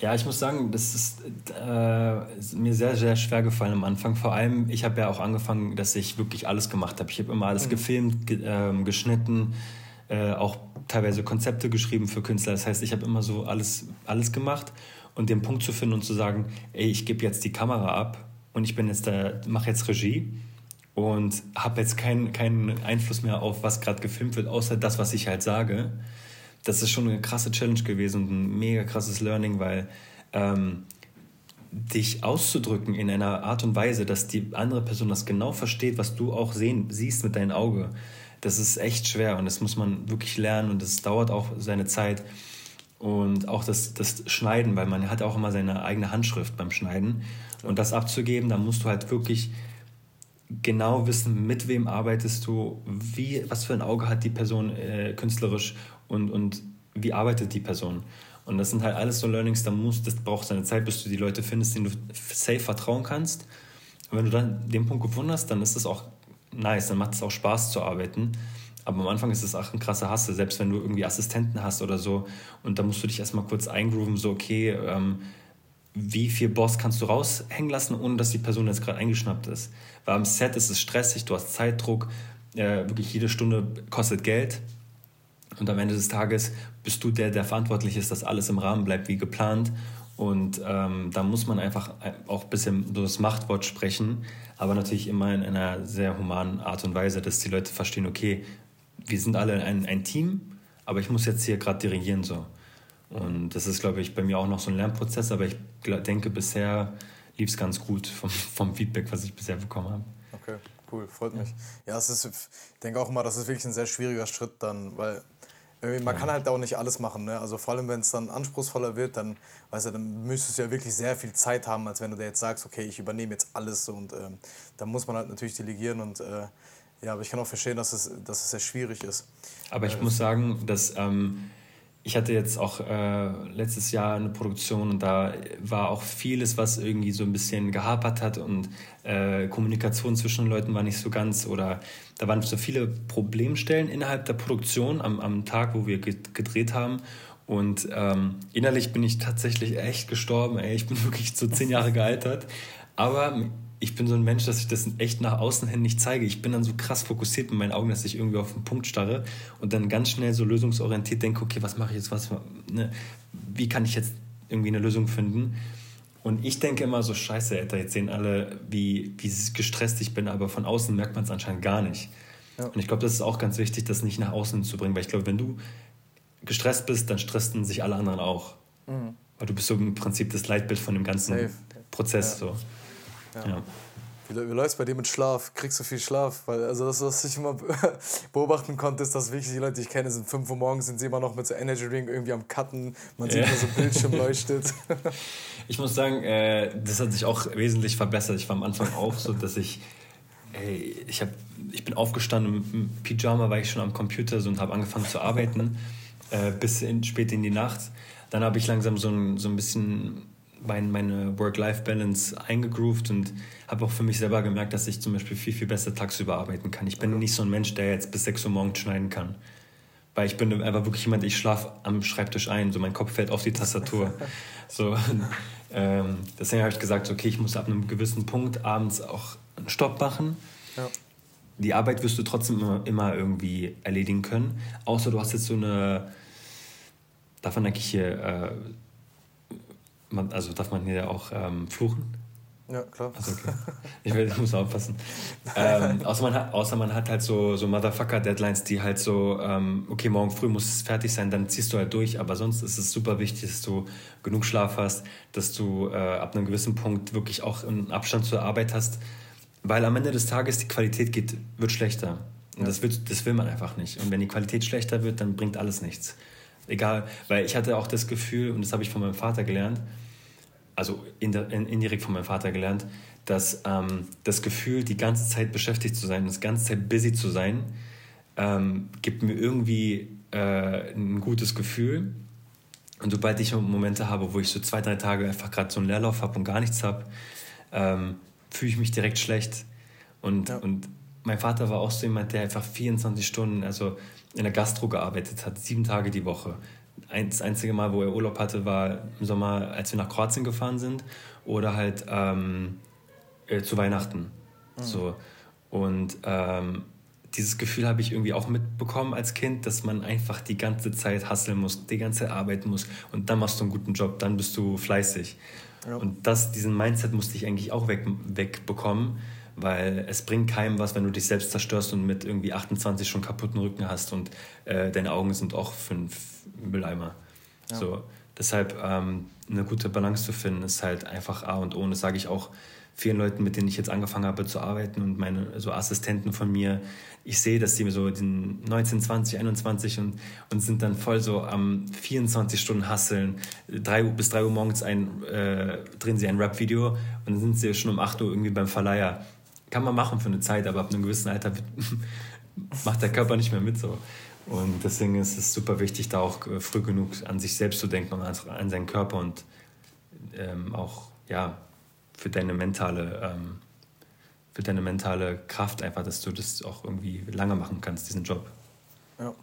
Ja, ich muss sagen, das ist, äh, ist, mir sehr, sehr schwer gefallen am Anfang. Vor allem, ich habe ja auch angefangen, dass ich wirklich alles gemacht habe. Ich habe immer alles mhm. gefilmt, ge äh, geschnitten, äh, auch teilweise Konzepte geschrieben für Künstler. Das heißt, ich habe immer so alles, alles gemacht und den Punkt zu finden und zu sagen, ey, ich gebe jetzt die Kamera ab und ich bin jetzt da, mache jetzt Regie und habe jetzt keinen keinen Einfluss mehr auf, was gerade gefilmt wird, außer das, was ich halt sage das ist schon eine krasse Challenge gewesen und ein mega krasses Learning, weil ähm, dich auszudrücken in einer Art und Weise, dass die andere Person das genau versteht, was du auch sehen, siehst mit deinem Auge, das ist echt schwer und das muss man wirklich lernen und das dauert auch seine Zeit. Und auch das, das Schneiden, weil man hat auch immer seine eigene Handschrift beim Schneiden. Und das abzugeben, da musst du halt wirklich genau wissen, mit wem arbeitest du, wie, was für ein Auge hat die Person äh, künstlerisch und, und wie arbeitet die Person. Und das sind halt alles so Learnings, da musst, das braucht seine Zeit, bis du die Leute findest, denen du safe vertrauen kannst. Und wenn du dann den Punkt gefunden hast, dann ist das auch nice, dann macht es auch Spaß zu arbeiten. Aber am Anfang ist es auch ein krasser Hasse, selbst wenn du irgendwie Assistenten hast oder so. Und da musst du dich erstmal kurz eingrooven, so, okay, ähm, wie viel Boss kannst du raushängen lassen, ohne dass die Person jetzt gerade eingeschnappt ist. Weil am Set ist es stressig, du hast Zeitdruck, äh, wirklich jede Stunde kostet Geld. Und am Ende des Tages bist du der, der verantwortlich ist, dass alles im Rahmen bleibt wie geplant. Und ähm, da muss man einfach auch ein bisschen so das Machtwort sprechen, aber natürlich immer in einer sehr humanen Art und Weise, dass die Leute verstehen, okay, wir sind alle ein, ein Team, aber ich muss jetzt hier gerade dirigieren so. Und das ist, glaube ich, bei mir auch noch so ein Lernprozess, aber ich denke, bisher lief es ganz gut vom, vom Feedback, was ich bisher bekommen habe. Okay, cool, freut mich. Ja, es ist, ich denke auch immer, das ist wirklich ein sehr schwieriger Schritt dann, weil man kann halt auch nicht alles machen. Ne? Also vor allem, wenn es dann anspruchsvoller wird, dann, weißt du, dann müsstest du ja wirklich sehr viel Zeit haben, als wenn du dir jetzt sagst, okay, ich übernehme jetzt alles. Und ähm, dann muss man halt natürlich delegieren. Und äh, ja, aber ich kann auch verstehen, dass es, dass es sehr schwierig ist. Aber ich äh, muss sagen, dass ähm, ich hatte jetzt auch äh, letztes Jahr eine Produktion und da war auch vieles, was irgendwie so ein bisschen gehapert hat und äh, Kommunikation zwischen den Leuten war nicht so ganz oder da waren so viele Problemstellen innerhalb der Produktion am, am Tag, wo wir gedreht haben. Und ähm, innerlich bin ich tatsächlich echt gestorben. Ey. Ich bin [laughs] wirklich so zehn Jahre gealtert. Aber ich bin so ein Mensch, dass ich das echt nach außen hin nicht zeige. Ich bin dann so krass fokussiert mit meinen Augen, dass ich irgendwie auf den Punkt starre und dann ganz schnell so lösungsorientiert denke, okay, was mache ich jetzt, was, ne? wie kann ich jetzt irgendwie eine Lösung finden? Und ich denke immer so, scheiße, Alter, jetzt sehen alle, wie, wie gestresst ich bin, aber von außen merkt man es anscheinend gar nicht. Ja. Und ich glaube, das ist auch ganz wichtig, das nicht nach außen zu bringen, weil ich glaube, wenn du gestresst bist, dann stressen sich alle anderen auch. Mhm. Weil du bist so im Prinzip das Leitbild von dem ganzen Safe. Prozess. Ja. So. Ja. Wie, wie läuft es bei dir mit Schlaf? Kriegst du viel Schlaf? Weil, also das, was ich immer [laughs] beobachten konnte, ist, dass wirklich die Leute, die ich kenne, sind 5 Uhr morgens, sind sie immer noch mit so Energy Drink irgendwie am Cutten. Man sieht nur so Bildschirm leuchtet. [laughs] ich muss sagen, äh, das hat sich auch wesentlich verbessert. Ich war am Anfang auch so, dass ich, ey, ich, hab, ich bin aufgestanden im Pyjama, war ich schon am Computer so, und habe angefangen zu arbeiten, äh, bis in, spät in die Nacht. Dann habe ich langsam so ein, so ein bisschen mein, meine Work-Life-Balance eingegroovt und habe auch für mich selber gemerkt, dass ich zum Beispiel viel, viel besser tagsüber arbeiten kann. Ich bin nicht so ein Mensch, der jetzt bis 6 Uhr morgens schneiden kann. Weil ich bin einfach wirklich jemand, ich schlafe am Schreibtisch ein, so mein Kopf fällt auf die Tastatur. [laughs] so, ähm, deswegen habe ich gesagt, okay, ich muss ab einem gewissen Punkt abends auch einen Stopp machen. Ja. Die Arbeit wirst du trotzdem immer, immer irgendwie erledigen können. Außer du hast jetzt so eine, davon denke ich hier, äh, man, also darf man hier auch ähm, fluchen? Ja, klar. Also okay. Ich, will, ich muss aufpassen. [laughs] ähm, außer, man hat, außer man hat halt so, so Motherfucker-Deadlines, die halt so, ähm, okay, morgen früh muss es fertig sein, dann ziehst du halt durch. Aber sonst ist es super wichtig, dass du genug Schlaf hast, dass du äh, ab einem gewissen Punkt wirklich auch einen Abstand zur Arbeit hast. Weil am Ende des Tages die Qualität geht, wird schlechter. Und ja. das, wird, das will man einfach nicht. Und wenn die Qualität schlechter wird, dann bringt alles nichts. Egal, weil ich hatte auch das Gefühl, und das habe ich von meinem Vater gelernt, also indirekt von meinem Vater gelernt, dass ähm, das Gefühl, die ganze Zeit beschäftigt zu sein, das ganze Zeit busy zu sein, ähm, gibt mir irgendwie äh, ein gutes Gefühl. Und sobald ich Momente habe, wo ich so zwei, drei Tage einfach gerade so einen Leerlauf habe und gar nichts habe, ähm, fühle ich mich direkt schlecht. Und, ja. und mein Vater war auch so jemand, der einfach 24 Stunden, also in der Gastro gearbeitet hat, sieben Tage die Woche. Das einzige Mal, wo er Urlaub hatte, war im Sommer, als wir nach Kroatien gefahren sind oder halt ähm, äh, zu Weihnachten. Mhm. So. Und ähm, dieses Gefühl habe ich irgendwie auch mitbekommen als Kind, dass man einfach die ganze Zeit hasseln muss, die ganze Zeit arbeiten muss und dann machst du einen guten Job, dann bist du fleißig. Ja. Und das, diesen Mindset musste ich eigentlich auch weg, wegbekommen, weil es bringt keinem was, wenn du dich selbst zerstörst und mit irgendwie 28 schon kaputten Rücken hast und äh, deine Augen sind auch fünf Mülleimer. Ja. So, deshalb ähm, eine gute Balance zu finden, ist halt einfach A und O. Und das sage ich auch vielen Leuten, mit denen ich jetzt angefangen habe zu arbeiten und meine so Assistenten von mir, ich sehe, dass die so den 19, 20, 21 und, und sind dann voll so am 24 Stunden hasseln. Drei, bis 3 Uhr morgens ein, äh, drehen sie ein Rap-Video und dann sind sie schon um 8 Uhr irgendwie beim Verleiher. Kann man machen für eine Zeit, aber ab einem gewissen Alter [laughs] macht der Körper nicht mehr mit so. Und deswegen ist es super wichtig, da auch äh, früh genug an sich selbst zu denken und an seinen Körper und ähm, auch ja, für deine mentale, ähm, für deine mentale Kraft einfach, dass du das auch irgendwie lange machen kannst, diesen Job. Ja.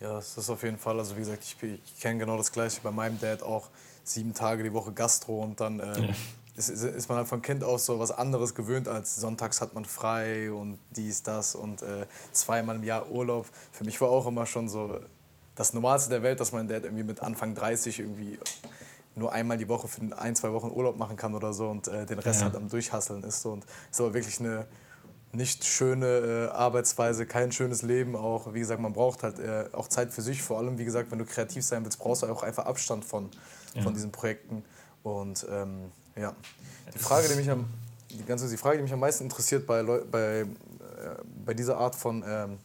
Ja, das ist auf jeden Fall. Also wie gesagt, ich, ich kenne genau das gleiche bei meinem Dad auch sieben Tage die Woche Gastro und dann äh, ja. Ist, ist, man halt von Kind aus so was anderes gewöhnt als sonntags hat man frei und dies, das und äh, zweimal im Jahr Urlaub. Für mich war auch immer schon so das Normalste der Welt, dass mein Dad irgendwie mit Anfang 30 irgendwie nur einmal die Woche für ein, zwei Wochen Urlaub machen kann oder so und äh, den Rest ja. halt am Durchhasseln ist. So. Und ist aber wirklich eine nicht schöne äh, Arbeitsweise, kein schönes Leben auch. Wie gesagt, man braucht halt äh, auch Zeit für sich. Vor allem, wie gesagt, wenn du kreativ sein willst, brauchst du auch einfach Abstand von, ja. von diesen Projekten. Und ähm, ja, die Frage, die mich am, die ganze, die Frage, die mich am meisten interessiert bei, bei, äh, bei dieser Art von ähm,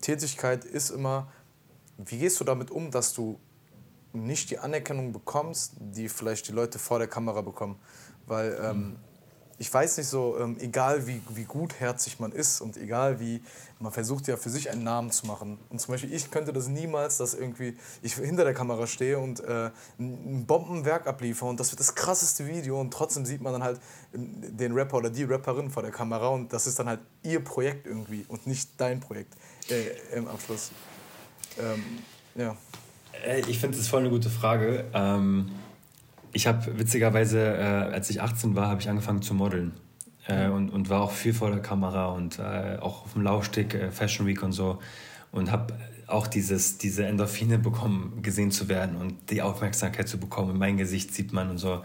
Tätigkeit ist immer, wie gehst du damit um, dass du nicht die Anerkennung bekommst, die vielleicht die Leute vor der Kamera bekommen. Weil ähm, ich weiß nicht so, ähm, egal wie, wie gutherzig man ist und egal wie, man versucht ja für sich einen Namen zu machen. Und zum Beispiel ich könnte das niemals, dass irgendwie ich hinter der Kamera stehe und äh, ein Bombenwerk abliefere und das wird das krasseste Video und trotzdem sieht man dann halt den Rapper oder die Rapperin vor der Kamera und das ist dann halt ihr Projekt irgendwie und nicht dein Projekt äh, im Abschluss. Ähm, ja. Ich finde das voll eine gute Frage. Ähm, ich habe witzigerweise, äh, als ich 18 war, habe ich angefangen zu modeln. Äh, und, und war auch viel vor der Kamera und äh, auch auf dem Laufsteg, äh, Fashion Week und so. Und habe auch dieses, diese Endorphine bekommen, gesehen zu werden und die Aufmerksamkeit zu bekommen. Mein Gesicht sieht man und so.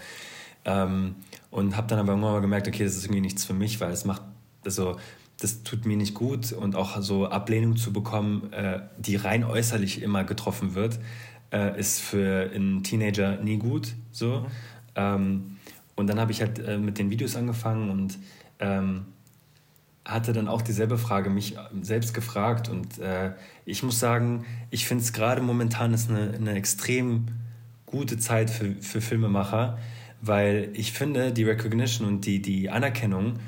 Ähm, und habe dann aber irgendwann mal gemerkt, okay, das ist irgendwie nichts für mich, weil es macht, also das tut mir nicht gut und auch so Ablehnung zu bekommen, äh, die rein äußerlich immer getroffen wird, äh, ist für einen Teenager nie gut. So. Mhm. Ähm, und dann habe ich halt äh, mit den Videos angefangen und ähm, hatte dann auch dieselbe Frage mich selbst gefragt. Und äh, ich muss sagen, ich finde es gerade momentan ist eine, eine extrem gute Zeit für, für Filmemacher, weil ich finde, die Recognition und die, die Anerkennung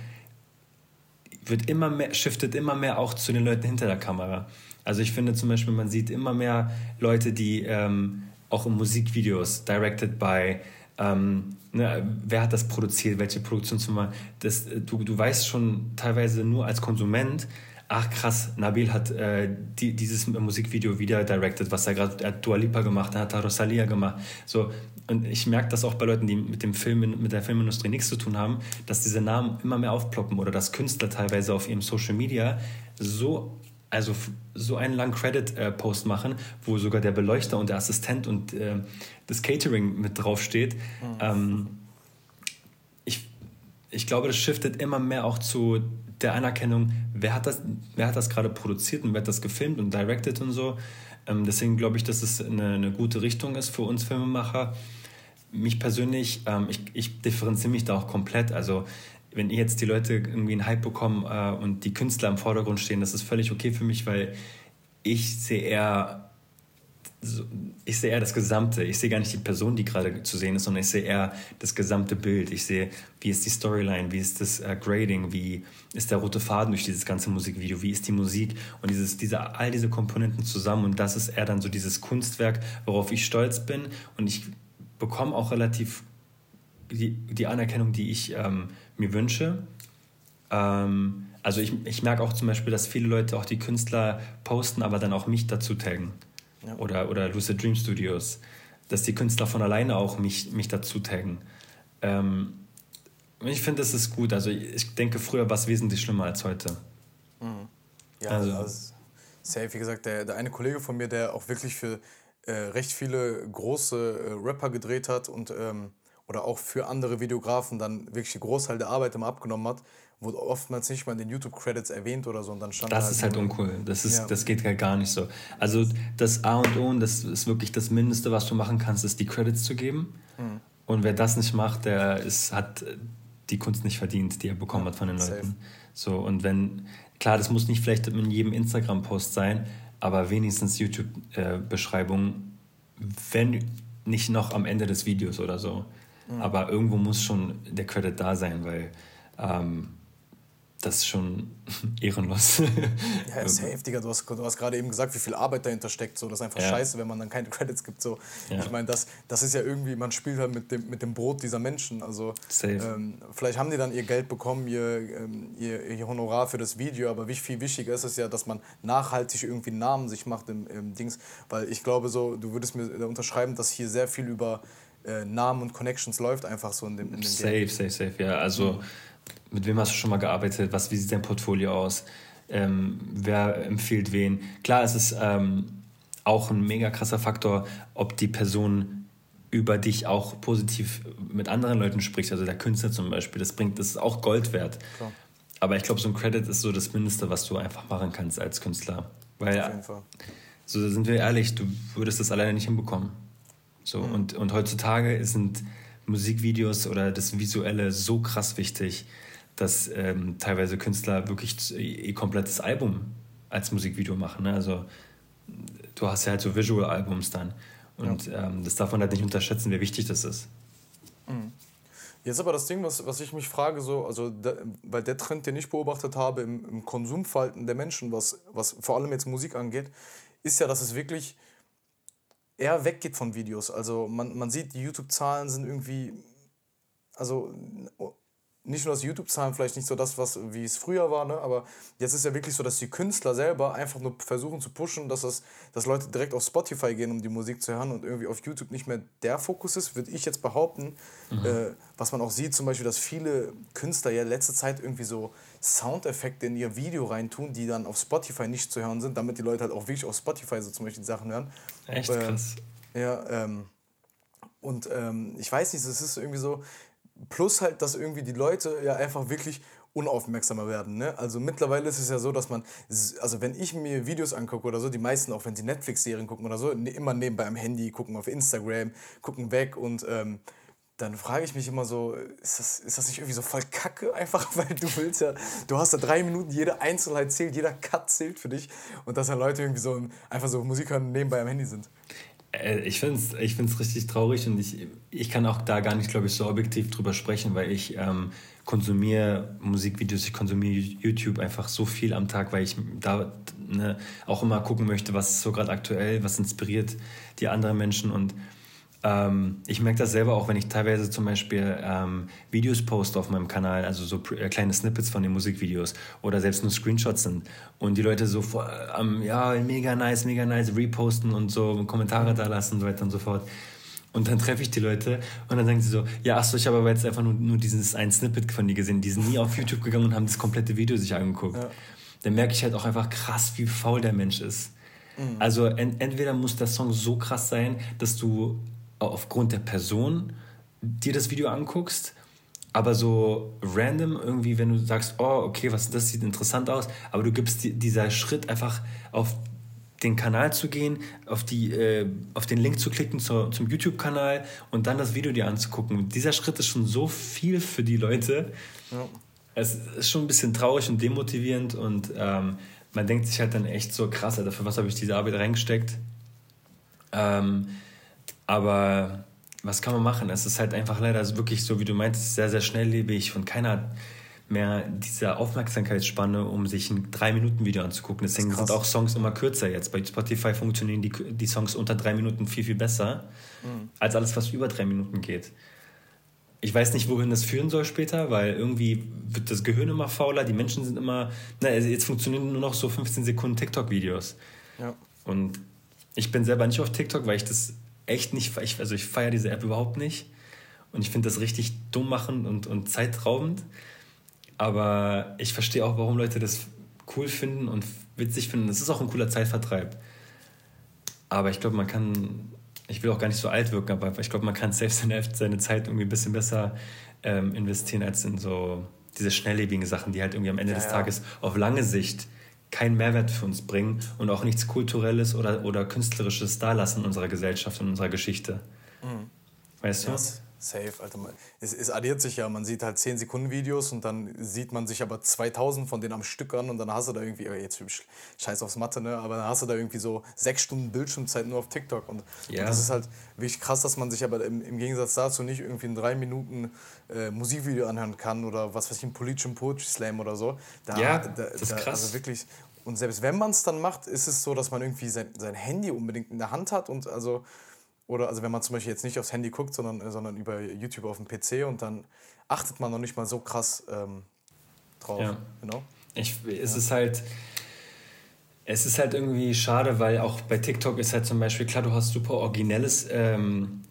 wird immer mehr, shiftet immer mehr auch zu den Leuten hinter der Kamera. Also ich finde zum Beispiel, man sieht immer mehr Leute, die ähm, auch in Musikvideos, directed by, ähm, ne, wer hat das produziert, welche Produktionsfirma, das, du, du weißt schon teilweise nur als Konsument, ach krass, Nabil hat äh, die, dieses Musikvideo wieder directed, was er gerade, er hat Dua Lipa gemacht, er hat Rosalia gemacht. So, und ich merke das auch bei Leuten, die mit dem Film, mit der Filmindustrie nichts zu tun haben, dass diese Namen immer mehr aufploppen oder dass Künstler teilweise auf ihrem Social Media so also so einen langen Credit-Post machen, wo sogar der Beleuchter und der Assistent und äh, das Catering mit draufsteht. Mhm. Ähm, ich, ich glaube, das shiftet immer mehr auch zu der Anerkennung, wer hat das, wer hat das gerade produziert und wer hat das gefilmt und directed und so. Ähm, deswegen glaube ich, dass es eine, eine gute Richtung ist für uns Filmemacher mich persönlich, ähm, ich, ich differenziere mich da auch komplett. Also wenn jetzt die Leute irgendwie einen Hype bekommen äh, und die Künstler im Vordergrund stehen, das ist völlig okay für mich, weil ich sehe eher ich sehe eher das Gesamte. Ich sehe gar nicht die Person, die gerade zu sehen ist, sondern ich sehe eher das gesamte Bild. Ich sehe, wie ist die Storyline, wie ist das äh, Grading, wie ist der rote Faden durch dieses ganze Musikvideo, wie ist die Musik und dieses, diese, all diese Komponenten zusammen. Und das ist eher dann so dieses Kunstwerk, worauf ich stolz bin. Und ich bekomme auch relativ die, die Anerkennung, die ich ähm, mir wünsche. Ähm, also ich, ich merke auch zum Beispiel, dass viele Leute auch die Künstler posten, aber dann auch mich dazu taggen ja. oder, oder Lucid Dream Studios, dass die Künstler von alleine auch mich, mich dazu taggen. Ähm, ich finde, das ist gut. Also ich denke, früher war es wesentlich schlimmer als heute. Mhm. Ja, also, also safe, wie gesagt, der, der eine Kollege von mir, der auch wirklich für äh, recht viele große äh, Rapper gedreht hat und ähm, oder auch für andere Videografen dann wirklich den Großteil der Arbeit immer abgenommen hat, wurde oftmals nicht mal in den YouTube-Credits erwähnt oder so und dann stand Das halt ist halt uncool. Das, ist, ja. das geht halt gar nicht so. Also das A und O und das ist wirklich das Mindeste, was du machen kannst, ist die Credits zu geben. Mhm. Und wer das nicht macht, der ist, hat die Kunst nicht verdient, die er bekommen hat von den Leuten. Safe. So, und wenn, klar, das muss nicht vielleicht in jedem Instagram-Post sein, aber wenigstens YouTube-Beschreibung, wenn nicht noch am Ende des Videos oder so. Mhm. Aber irgendwo muss schon der Credit da sein, weil ähm, das ist schon [laughs] ehrenlos. ja, ist [laughs] heftiger. Du hast, du hast gerade eben gesagt, wie viel Arbeit dahinter steckt. So, das ist einfach ja. scheiße, wenn man dann keine [laughs] Credits gibt. So. Ja. Ich meine, das, das ist ja irgendwie, man spielt halt mit dem, mit dem Brot dieser Menschen. Also, ähm, vielleicht haben die dann ihr Geld bekommen, ihr, ähm, ihr, ihr, Honorar für das Video, aber wie viel wichtiger ist es ja, dass man nachhaltig irgendwie einen Namen sich macht im, im Dings. Weil ich glaube, so, du würdest mir unterschreiben, dass hier sehr viel über äh, Namen und Connections läuft, einfach so in dem, in dem Safe, Game. safe, safe, ja. Also. Mhm mit wem hast du schon mal gearbeitet, was, wie sieht dein Portfolio aus, ähm, wer empfiehlt wen. Klar, es ist ähm, auch ein mega krasser Faktor, ob die Person über dich auch positiv mit anderen Leuten spricht, also der Künstler zum Beispiel, das bringt, das ist auch Gold wert. Klar. Aber ich glaube, so ein Credit ist so das Mindeste, was du einfach machen kannst als Künstler. Weil, Auf jeden Fall. so sind wir ehrlich, du würdest das alleine nicht hinbekommen. So, mhm. und, und heutzutage sind Musikvideos oder das Visuelle so krass wichtig dass ähm, teilweise Künstler wirklich ihr komplettes Album als Musikvideo machen. Ne? Also du hast ja halt so Visual-Albums dann. Und ja. ähm, das darf man halt nicht unterschätzen, wie wichtig das ist. Mhm. Jetzt aber das Ding, was, was ich mich frage, so, also der, weil der Trend, den ich beobachtet habe im, im Konsumverhalten der Menschen, was, was vor allem jetzt Musik angeht, ist ja, dass es wirklich eher weggeht von Videos. Also man, man sieht, die YouTube-Zahlen sind irgendwie, also nicht nur, dass YouTube-Zahlen vielleicht nicht so das, was, wie es früher war, ne? aber jetzt ist ja wirklich so, dass die Künstler selber einfach nur versuchen zu pushen, dass, das, dass Leute direkt auf Spotify gehen, um die Musik zu hören und irgendwie auf YouTube nicht mehr der Fokus ist, würde ich jetzt behaupten. Mhm. Äh, was man auch sieht, zum Beispiel, dass viele Künstler ja letzte Zeit irgendwie so Soundeffekte in ihr Video reintun, die dann auf Spotify nicht zu hören sind, damit die Leute halt auch wirklich auf Spotify so zum Beispiel die Sachen hören. Echt krass. Äh, ja, ähm, und ähm, ich weiß nicht, es ist irgendwie so, Plus halt, dass irgendwie die Leute ja einfach wirklich unaufmerksamer werden. Ne? Also mittlerweile ist es ja so, dass man, also wenn ich mir Videos angucke oder so, die meisten auch wenn sie Netflix-Serien gucken oder so, ne, immer nebenbei am Handy, gucken auf Instagram, gucken weg und ähm, dann frage ich mich immer so, ist das, ist das nicht irgendwie so voll kacke einfach, [laughs] weil du willst ja, du hast da drei Minuten, jede Einzelheit zählt, jeder Cut zählt für dich und dass dann Leute irgendwie so einfach so Musik hören nebenbei am Handy sind. Äh, ich finde es ich find's richtig traurig und ich, ich kann auch da gar nicht, glaube ich, so objektiv drüber sprechen, weil ich ähm, konsumiere Musikvideos, ich konsumiere YouTube einfach so viel am Tag, weil ich da ne, auch immer gucken möchte, was ist so gerade aktuell, was inspiriert die anderen Menschen und ähm, ich merke das selber auch, wenn ich teilweise zum Beispiel ähm, Videos poste auf meinem Kanal, also so äh, kleine Snippets von den Musikvideos oder selbst nur Screenshots sind und die Leute so ähm, ja, mega nice, mega nice, reposten und so Kommentare da lassen und so weiter und so fort. Und dann treffe ich die Leute und dann sagen sie so, ja, achso, ich habe aber jetzt einfach nur, nur dieses ein Snippet von dir gesehen. Die sind nie auf YouTube gegangen und haben das komplette Video sich angeguckt. Ja. Dann merke ich halt auch einfach krass, wie faul der Mensch ist. Mhm. Also ent entweder muss der Song so krass sein, dass du aufgrund der Person dir das Video anguckst, aber so random irgendwie, wenn du sagst, oh, okay, was das sieht interessant aus, aber du gibst die, dieser Schritt einfach auf den Kanal zu gehen, auf, die, äh, auf den Link zu klicken zu, zum YouTube-Kanal und dann das Video dir anzugucken. Dieser Schritt ist schon so viel für die Leute. Ja. Es ist schon ein bisschen traurig und demotivierend und ähm, man denkt sich halt dann echt so krass, Alter, für was habe ich diese Arbeit reingesteckt? Ähm, aber was kann man machen? Es ist halt einfach leider wirklich so, wie du meintest, sehr, sehr schnelllebig und keiner hat mehr diese Aufmerksamkeitsspanne, um sich ein 3-Minuten-Video anzugucken. Deswegen sind auch Songs immer kürzer jetzt. Bei Spotify funktionieren die, die Songs unter drei Minuten viel, viel besser mhm. als alles, was über drei Minuten geht. Ich weiß nicht, wohin das führen soll später, weil irgendwie wird das Gehirn immer fauler, die Menschen sind immer. Na, jetzt funktionieren nur noch so 15 Sekunden TikTok-Videos. Ja. Und ich bin selber nicht auf TikTok, weil ich das echt nicht. Also ich feiere diese App überhaupt nicht. Und ich finde das richtig dumm machen und, und zeitraubend. Aber ich verstehe auch, warum Leute das cool finden und witzig finden. Es ist auch ein cooler Zeitvertreib. Aber ich glaube, man kann, ich will auch gar nicht so alt wirken, aber ich glaube, man kann selbst seine, seine Zeit irgendwie ein bisschen besser ähm, investieren als in so diese schnelllebigen Sachen, die halt irgendwie am Ende ja, des Tages auf lange Sicht keinen Mehrwert für uns bringen und auch nichts Kulturelles oder, oder Künstlerisches dalassen in unserer Gesellschaft und unserer Geschichte. Mhm. Weißt du? Yes. Safe, Alter. Es, es addiert sich ja. Man sieht halt 10 Sekunden Videos und dann sieht man sich aber 2000 von denen am Stück an und dann hast du da irgendwie, jetzt scheiß aufs Mathe, ne? Aber dann hast du da irgendwie so sechs Stunden Bildschirmzeit nur auf TikTok. Und, ja. und das ist halt wirklich krass, dass man sich aber im, im Gegensatz dazu nicht irgendwie ein drei Minuten äh, Musikvideo anhören kann oder was weiß ich, ein politischen Poetry Slam oder so. Da, ja, da, das ist krass. also wirklich. Und selbst wenn man es dann macht, ist es so, dass man irgendwie sein, sein Handy unbedingt in der Hand hat und also oder also wenn man zum Beispiel jetzt nicht aufs Handy guckt, sondern, äh, sondern über YouTube auf dem PC und dann achtet man noch nicht mal so krass ähm, drauf. Ja. Genau. Ich, es ja. ist halt. Es ist halt irgendwie schade, weil auch bei TikTok ist halt zum Beispiel, klar, du hast super originelles, ähm,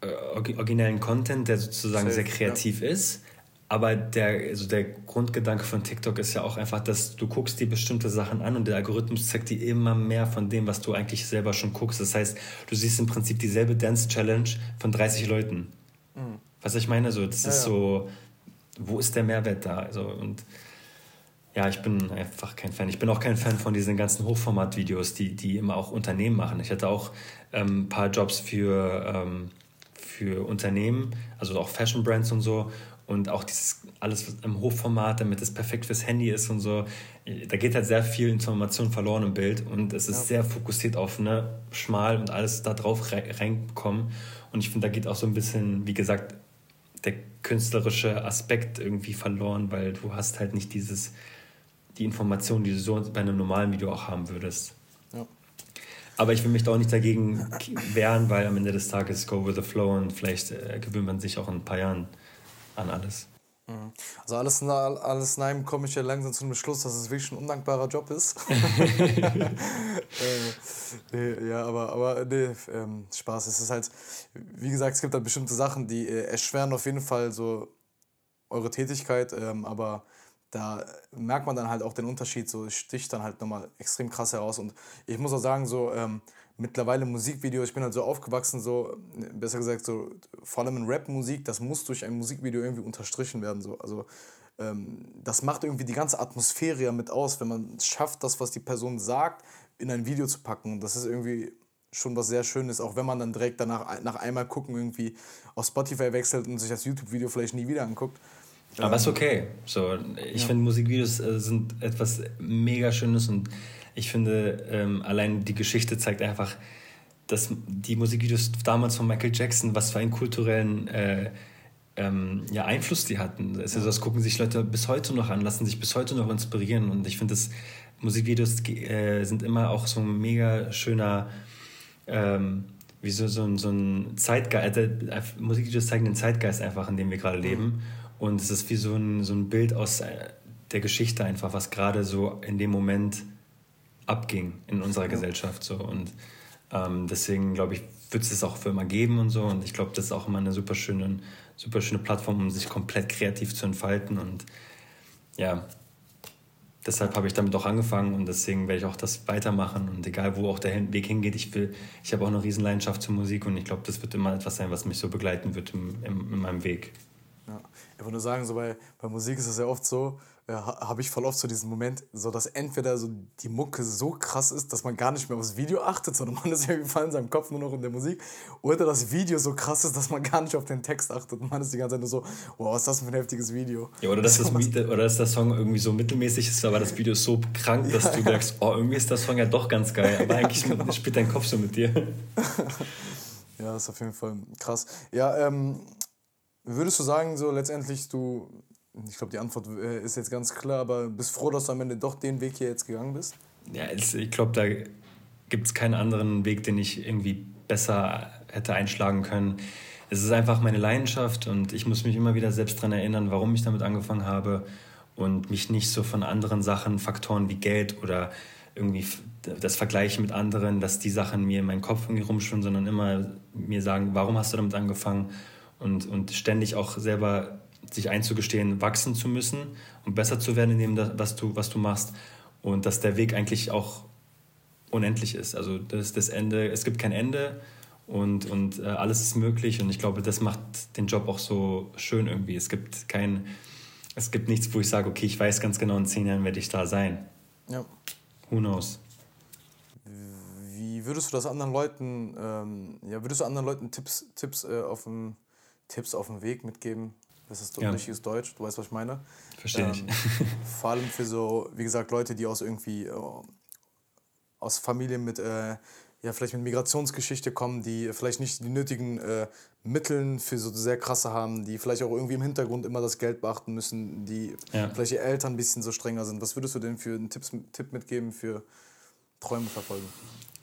äh, originellen Content, der sozusagen Safe, sehr kreativ ja. ist. Aber der, also der Grundgedanke von TikTok ist ja auch einfach, dass du guckst dir bestimmte Sachen an und der Algorithmus zeigt dir immer mehr von dem, was du eigentlich selber schon guckst. Das heißt, du siehst im Prinzip dieselbe Dance-Challenge von 30 Leuten. Mhm. Was ich meine, so, das ja, ist so, wo ist der Mehrwert da? Also, und ja, ich bin einfach kein Fan. Ich bin auch kein Fan von diesen ganzen Hochformat-Videos, die, die immer auch Unternehmen machen. Ich hatte auch ähm, ein paar Jobs für, ähm, für Unternehmen, also auch Fashion-Brands und so und auch dieses alles im Hochformat, damit es perfekt fürs Handy ist und so. Da geht halt sehr viel Information verloren im Bild und es ist ja. sehr fokussiert auf ne, schmal und alles da drauf reinkommen. Und ich finde, da geht auch so ein bisschen, wie gesagt, der künstlerische Aspekt irgendwie verloren, weil du hast halt nicht dieses, die Information, die du so bei einem normalen Video auch haben würdest. Ja. Aber ich will mich da auch nicht dagegen wehren, weil am Ende des Tages go with the flow und vielleicht äh, gewöhnt man sich auch in ein paar Jahren an alles. Mhm. Also alles, alles in einem komme ich ja langsam zu dem Schluss, dass es wirklich ein undankbarer Job ist. [laughs] äh, nee, ja, aber, aber nee, ähm, Spaß. Es ist halt, wie gesagt, es gibt halt bestimmte Sachen, die äh, erschweren auf jeden Fall so eure Tätigkeit, ähm, aber da merkt man dann halt auch den Unterschied, so sticht dann halt nochmal extrem krass heraus. Und ich muss auch sagen, so, ähm, mittlerweile Musikvideo, ich bin halt so aufgewachsen, so, besser gesagt, so, vor allem in Rap-Musik, das muss durch ein Musikvideo irgendwie unterstrichen werden. So. Also, ähm, das macht irgendwie die ganze Atmosphäre ja mit aus, wenn man es schafft, das, was die Person sagt, in ein Video zu packen. Und das ist irgendwie schon was sehr Schönes, auch wenn man dann direkt danach nach einmal gucken irgendwie auf Spotify wechselt und sich das YouTube-Video vielleicht nie wieder anguckt. Aber ist okay. So, ich ja. finde Musikvideos äh, sind etwas mega Schönes und ich finde, ähm, allein die Geschichte zeigt einfach, dass die Musikvideos damals von Michael Jackson, was für einen kulturellen äh, ähm, ja, Einfluss die hatten. Also das gucken sich Leute bis heute noch an, lassen sich bis heute noch inspirieren. Und ich finde, Musikvideos äh, sind immer auch so ein mega schöner, ähm, wie so, so, so ein Zeitgeist. Äh, Musikvideos zeigen den Zeitgeist einfach, in dem wir gerade leben. Mhm. Und es ist wie so ein, so ein Bild aus äh, der Geschichte einfach, was gerade so in dem Moment abging in unserer ja. Gesellschaft. So. Und ähm, deswegen glaube ich, wird es das auch für immer geben und so. Und ich glaube, das ist auch immer eine super schöne, super schöne Plattform, um sich komplett kreativ zu entfalten. Und ja, deshalb habe ich damit auch angefangen und deswegen werde ich auch das weitermachen. Und egal, wo auch der Weg hingeht, ich will, ich habe auch eine riesen Leidenschaft zur Musik und ich glaube, das wird immer etwas sein, was mich so begleiten wird im, im, in meinem Weg. Ja. Ich würde nur sagen, so bei, bei Musik ist es ja oft so, äh, habe ich voll oft so diesen Moment, so dass entweder so die Mucke so krass ist, dass man gar nicht mehr aufs Video achtet, sondern man [laughs] ist irgendwie voll in seinem Kopf nur noch in der Musik, oder das Video so krass ist, dass man gar nicht auf den Text achtet und man ist die ganze Zeit nur so, wow, was ist das für ein heftiges Video. Ja, oder dass, [laughs] das, oder dass der Song irgendwie so mittelmäßig ist, aber das Video ist so krank, dass ja, du ja. merkst, oh, irgendwie ist der Song ja doch ganz geil, aber eigentlich [laughs] genau. spielt dein Kopf so mit dir. ja, das ist auf jeden Fall krass. Ja, ähm, würdest du sagen, so letztendlich, du ich glaube, die Antwort äh, ist jetzt ganz klar, aber bist froh, dass du am Ende doch den Weg hier jetzt gegangen bist? Ja, ich glaube, da gibt es keinen anderen Weg, den ich irgendwie besser hätte einschlagen können. Es ist einfach meine Leidenschaft und ich muss mich immer wieder selbst daran erinnern, warum ich damit angefangen habe und mich nicht so von anderen Sachen, Faktoren wie Geld oder irgendwie das Vergleichen mit anderen, dass die Sachen mir in meinen Kopf irgendwie rumschwimmen, sondern immer mir sagen, warum hast du damit angefangen und, und ständig auch selber sich einzugestehen, wachsen zu müssen und besser zu werden in dem, was du, was du machst. Und dass der Weg eigentlich auch unendlich ist. Also das, das Ende, es gibt kein Ende und, und äh, alles ist möglich. Und ich glaube, das macht den Job auch so schön irgendwie. Es gibt kein, es gibt nichts, wo ich sage, okay, ich weiß ganz genau, in zehn Jahren werde ich da sein. Ja. Who knows? Wie würdest du das anderen Leuten, ähm, ja, würdest du anderen Leuten Tipps, Tipps, äh, auf dem, Tipps auf dem Weg mitgeben? Das ist ja. richtiges Deutsch, du weißt, was ich meine. Verstehe ich. Ähm, vor allem für so, wie gesagt, Leute, die aus irgendwie, äh, aus Familien mit, äh, ja, vielleicht mit Migrationsgeschichte kommen, die vielleicht nicht die nötigen äh, Mittel für so sehr krasse haben, die vielleicht auch irgendwie im Hintergrund immer das Geld beachten müssen, die ja. vielleicht ihre Eltern ein bisschen so strenger sind. Was würdest du denn für einen Tipps, Tipp mitgeben für Träume verfolgen?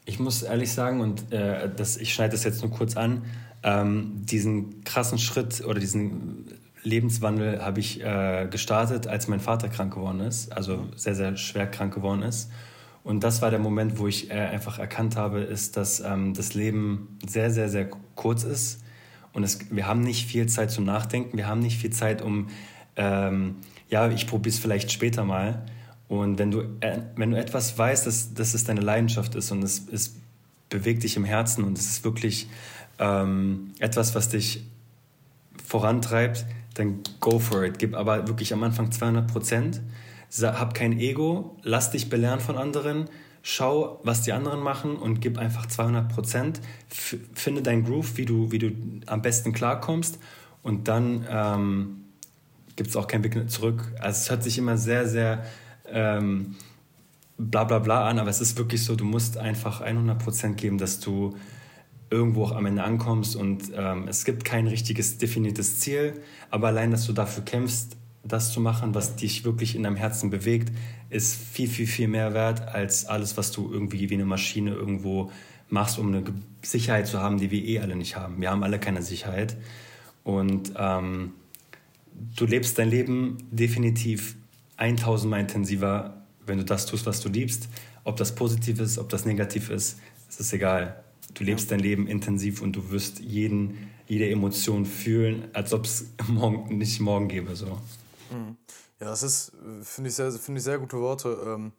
Ich muss ehrlich sagen, und äh, das, ich schneide das jetzt nur kurz an, ähm, diesen krassen Schritt oder diesen Lebenswandel habe ich äh, gestartet, als mein Vater krank geworden ist, also sehr, sehr schwer krank geworden ist. Und das war der Moment, wo ich äh, einfach erkannt habe, ist, dass ähm, das Leben sehr, sehr, sehr kurz ist. Und es, wir haben nicht viel Zeit zum Nachdenken, wir haben nicht viel Zeit, um, ähm, ja, ich probiere es vielleicht später mal. Und wenn du, äh, wenn du etwas weißt, dass, dass es deine Leidenschaft ist und es, es bewegt dich im Herzen und es ist wirklich ähm, etwas, was dich vorantreibt, dann go for it. Gib aber wirklich am Anfang 200 Prozent. Hab kein Ego, lass dich belehren von anderen, schau, was die anderen machen und gib einfach 200 Prozent. Finde dein Groove, wie du, wie du am besten klarkommst und dann ähm, gibt es auch kein Weg zurück. Also es hört sich immer sehr, sehr ähm, bla bla bla an, aber es ist wirklich so, du musst einfach 100 Prozent geben, dass du irgendwo auch am Ende ankommst und ähm, es gibt kein richtiges definiertes Ziel, aber allein, dass du dafür kämpfst, das zu machen, was dich wirklich in deinem Herzen bewegt, ist viel, viel, viel mehr wert als alles, was du irgendwie wie eine Maschine irgendwo machst, um eine Sicherheit zu haben, die wir eh alle nicht haben. Wir haben alle keine Sicherheit und ähm, du lebst dein Leben definitiv 1000 Mal intensiver, wenn du das tust, was du liebst. Ob das positiv ist, ob das negativ ist, es ist egal du lebst dein Leben intensiv und du wirst jeden, jede Emotion fühlen, als ob es morgen, nicht morgen gäbe. So. Mhm. Ja, das ist, finde ich, sehr, find ich sehr gute Worte. Ähm,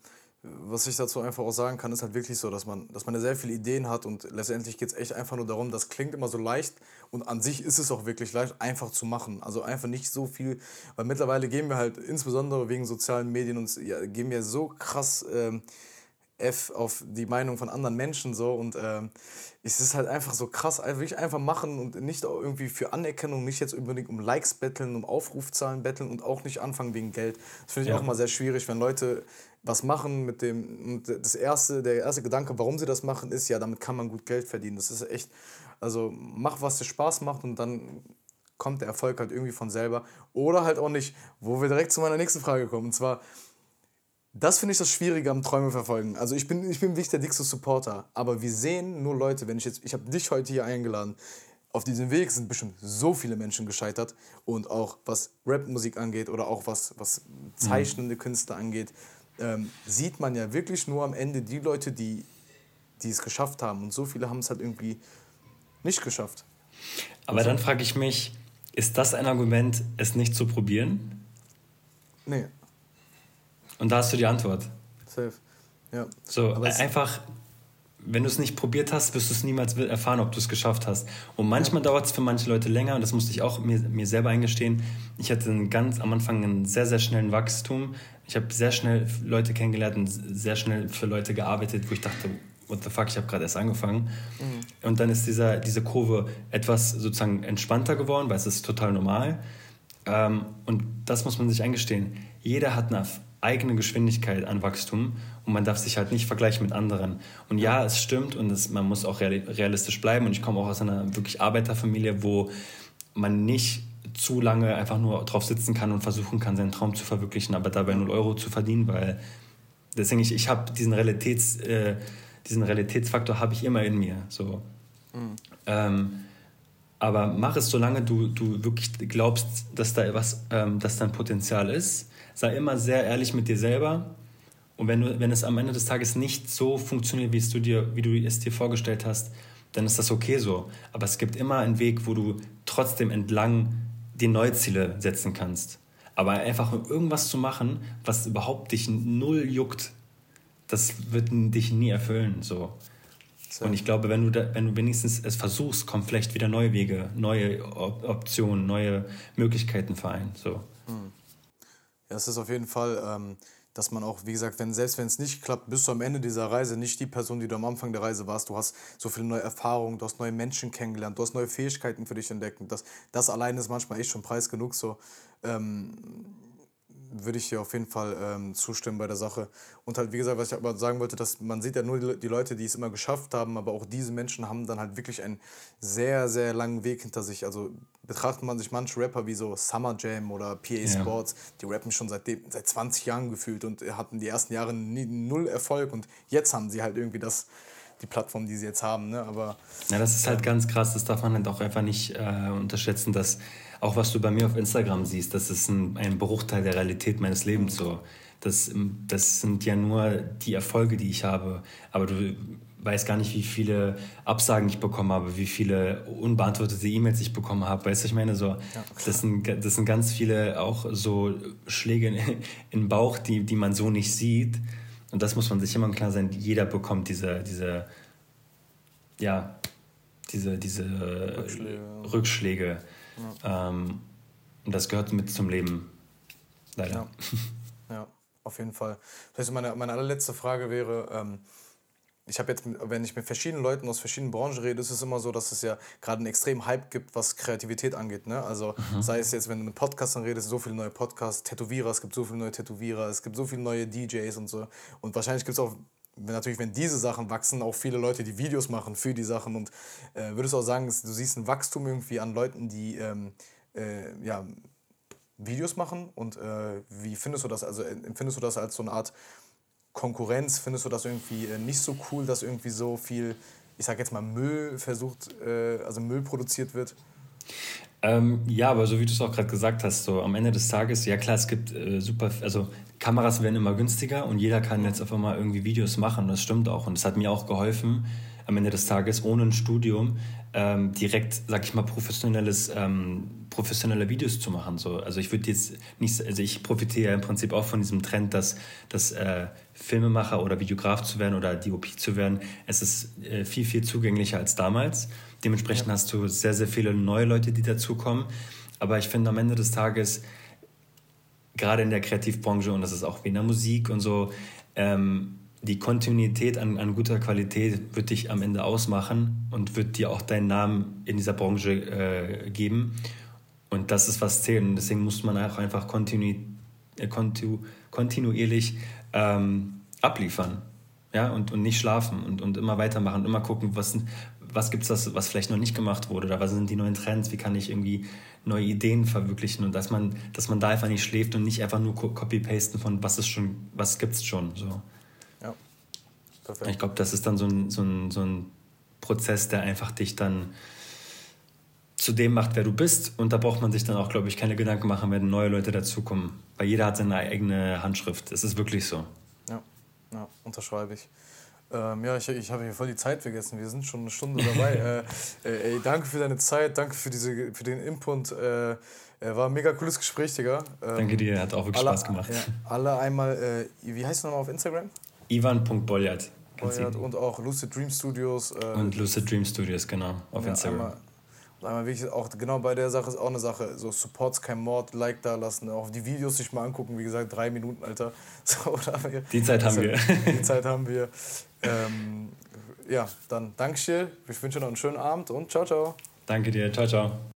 was ich dazu einfach auch sagen kann, ist halt wirklich so, dass man, dass man ja sehr viele Ideen hat und letztendlich geht es echt einfach nur darum, das klingt immer so leicht und an sich ist es auch wirklich leicht, einfach zu machen. Also einfach nicht so viel, weil mittlerweile gehen wir halt, insbesondere wegen sozialen Medien, uns ja, gehen wir so krass ähm, F auf die Meinung von anderen Menschen so und ähm, es ist halt einfach so krass, wirklich einfach machen und nicht irgendwie für Anerkennung, nicht jetzt unbedingt um Likes betteln, um Aufrufzahlen betteln und auch nicht anfangen wegen Geld. Das finde ich ja. auch immer sehr schwierig, wenn Leute was machen mit dem, und das erste, der erste Gedanke, warum sie das machen, ist ja, damit kann man gut Geld verdienen. Das ist echt, also mach, was dir Spaß macht und dann kommt der Erfolg halt irgendwie von selber. Oder halt auch nicht, wo wir direkt zu meiner nächsten Frage kommen. Und zwar, das finde ich das Schwierige am Träume verfolgen. Also ich bin, ich bin wirklich der dickste Supporter. Aber wir sehen nur Leute, wenn ich jetzt, ich habe dich heute hier eingeladen. Auf diesem Weg sind bestimmt so viele Menschen gescheitert. Und auch was Rapmusik angeht oder auch was, was zeichnende mhm. Künste angeht, ähm, sieht man ja wirklich nur am Ende die Leute, die, die es geschafft haben. Und so viele haben es halt irgendwie nicht geschafft. Aber also, dann frage ich mich, ist das ein Argument, es nicht zu probieren? Nee. Und da hast du die Antwort. Safe. Ja. So, einfach, wenn du es nicht probiert hast, wirst du es niemals erfahren, ob du es geschafft hast. Und manchmal ja. dauert es für manche Leute länger und das musste ich auch mir, mir selber eingestehen. Ich hatte einen ganz am Anfang einen sehr, sehr schnellen Wachstum. Ich habe sehr schnell Leute kennengelernt und sehr schnell für Leute gearbeitet, wo ich dachte, what the fuck, ich habe gerade erst angefangen. Mhm. Und dann ist dieser, diese Kurve etwas sozusagen entspannter geworden, weil es ist total normal. Ähm, und das muss man sich eingestehen. Jeder hat eine eigene Geschwindigkeit an Wachstum und man darf sich halt nicht vergleichen mit anderen. Und ja, es stimmt und es, man muss auch realistisch bleiben. Und ich komme auch aus einer wirklich Arbeiterfamilie, wo man nicht zu lange einfach nur drauf sitzen kann und versuchen kann, seinen Traum zu verwirklichen, aber dabei 0 Euro zu verdienen, weil deswegen ich, ich habe diesen Realitäts, äh, diesen Realitätsfaktor habe ich immer in mir. So. Mhm. Ähm, aber mach es, solange du, du wirklich glaubst, dass da was, ähm, dass da ein Potenzial ist. Sei immer sehr ehrlich mit dir selber. Und wenn, du, wenn es am Ende des Tages nicht so funktioniert, wie, es du dir, wie du es dir vorgestellt hast, dann ist das okay so. Aber es gibt immer einen Weg, wo du trotzdem entlang die neue Ziele setzen kannst. Aber einfach irgendwas zu machen, was überhaupt dich null juckt, das wird dich nie erfüllen. So. so. Und ich glaube, wenn du, da, wenn du wenigstens es versuchst, kommen vielleicht wieder neue Wege, neue Op Optionen, neue Möglichkeiten für einen. So. Hm. Es ist auf jeden Fall, ähm, dass man auch, wie gesagt, wenn, selbst wenn es nicht klappt, bist du am Ende dieser Reise nicht die Person, die du am Anfang der Reise warst. Du hast so viele neue Erfahrungen, du hast neue Menschen kennengelernt, du hast neue Fähigkeiten für dich entdeckt. Das, das allein ist manchmal echt schon Preis genug. So. Ähm, würde ich dir auf jeden Fall ähm, zustimmen bei der Sache. Und halt, wie gesagt, was ich aber sagen wollte, dass man sieht ja nur die, Leute, die es immer geschafft haben, aber auch diese Menschen haben dann halt wirklich einen sehr, sehr langen Weg hinter sich. Also betrachtet man sich manche Rapper wie so Summer Jam oder PA ja. Sports, die rappen schon seit, seit 20 Jahren gefühlt und hatten die ersten Jahre nie, null Erfolg und jetzt haben sie halt irgendwie das die Plattform, die sie jetzt haben. Ne? Aber, ja, das ist halt ganz krass, das darf man halt auch einfach nicht äh, unterschätzen, dass auch was du bei mir auf Instagram siehst, das ist ein, ein Bruchteil der Realität meines Lebens so. Das, das sind ja nur die Erfolge, die ich habe. Aber du weißt gar nicht, wie viele Absagen ich bekommen habe, wie viele unbeantwortete E-Mails ich bekommen habe. Weißt du, ich meine, so, ja, das, sind, das sind ganz viele auch so Schläge in, in den Bauch, die, die man so nicht sieht. Und das muss man sich immer klar sein, jeder bekommt diese, diese, ja, diese, diese Rückschläge. Rückschläge. Ja. Ähm, und das gehört mit zum Leben. Leider. Ja, ja auf jeden Fall. Vielleicht meine, meine allerletzte Frage wäre, ähm, ich habe jetzt, wenn ich mit verschiedenen Leuten aus verschiedenen Branchen rede, ist es immer so, dass es ja gerade einen extremen Hype gibt, was Kreativität angeht. Ne? Also mhm. sei es jetzt, wenn du mit Podcastern redest, so viele neue Podcasts, Tätowierer, es gibt so viele neue Tätowierer, es gibt so viele neue DJs und so. Und wahrscheinlich gibt es auch wenn natürlich, wenn diese Sachen wachsen, auch viele Leute, die Videos machen für die Sachen. Und äh, würdest du auch sagen, du siehst ein Wachstum irgendwie an Leuten, die ähm, äh, ja, Videos machen? Und äh, wie findest du das? Also empfindest du das als so eine Art Konkurrenz? Findest du das irgendwie äh, nicht so cool, dass irgendwie so viel, ich sag jetzt mal, Müll versucht, äh, also Müll produziert wird? Ähm, ja, aber so wie du es auch gerade gesagt hast, so am Ende des Tages, ja klar, es gibt äh, super, also Kameras werden immer günstiger und jeder kann jetzt auf einmal irgendwie Videos machen. Das stimmt auch und es hat mir auch geholfen, am Ende des Tages ohne ein Studium ähm, direkt, sag ich mal, professionelles, ähm, professionelle Videos zu machen. So. Also ich würde jetzt nicht, also ich profitiere im Prinzip auch von diesem Trend, dass, dass äh, Filmemacher oder Videograf zu werden oder DOP zu werden. Es ist äh, viel, viel zugänglicher als damals. Dementsprechend ja. hast du sehr, sehr viele neue Leute, die dazukommen. Aber ich finde am Ende des Tages, gerade in der Kreativbranche, und das ist auch wie in der Musik und so, ähm, die Kontinuität an, an, guter Qualität wird dich am Ende ausmachen und wird dir auch deinen Namen in dieser Branche äh, geben. Und das ist was zählt. Und deswegen muss man auch einfach kontinu, äh, kontinu, kontinuierlich ähm, abliefern. Ja, und, und nicht schlafen und, und immer weitermachen und immer gucken, was, was gibt es, was vielleicht noch nicht gemacht wurde oder was sind die neuen Trends, wie kann ich irgendwie neue Ideen verwirklichen und dass man, dass man da einfach nicht schläft und nicht einfach nur copy-pasten von was ist schon, was gibt's schon. So. Ja. Perfekt. Ich glaube, das ist dann so ein, so, ein, so ein Prozess, der einfach dich dann zu dem macht, wer du bist. Und da braucht man sich dann auch, glaube ich, keine Gedanken machen, wenn neue Leute dazukommen. Weil jeder hat seine eigene Handschrift. Es ist wirklich so. Ja, ja unterschreibe ich. Ähm, ja, ich, ich habe hier voll die Zeit vergessen. Wir sind schon eine Stunde dabei. [laughs] äh, äh, ey, danke für deine Zeit, danke für, diese, für den Input. Äh, war ein mega cooles Gespräch, Digga. Ähm, danke dir, hat auch wirklich alle, Spaß gemacht. Ja, alle einmal, äh, wie heißt du nochmal auf Instagram? Ivan.boljat. Und auch Lucid Dream Studios. Äh, und Lucid Dream Studios, genau, auf ja, Instagram. Einmal, einmal wirklich auch genau bei der Sache ist auch eine Sache. So Supports kein Mord, Like da lassen, auch die Videos sich mal angucken, wie gesagt, drei Minuten, Alter. [laughs] So, wir, die Zeit haben wir. [laughs] Die Zeit haben wir. Ähm, ja, dann Dankeschön. Ich wünsche noch einen schönen Abend und ciao, ciao. Danke dir. Ciao, ciao.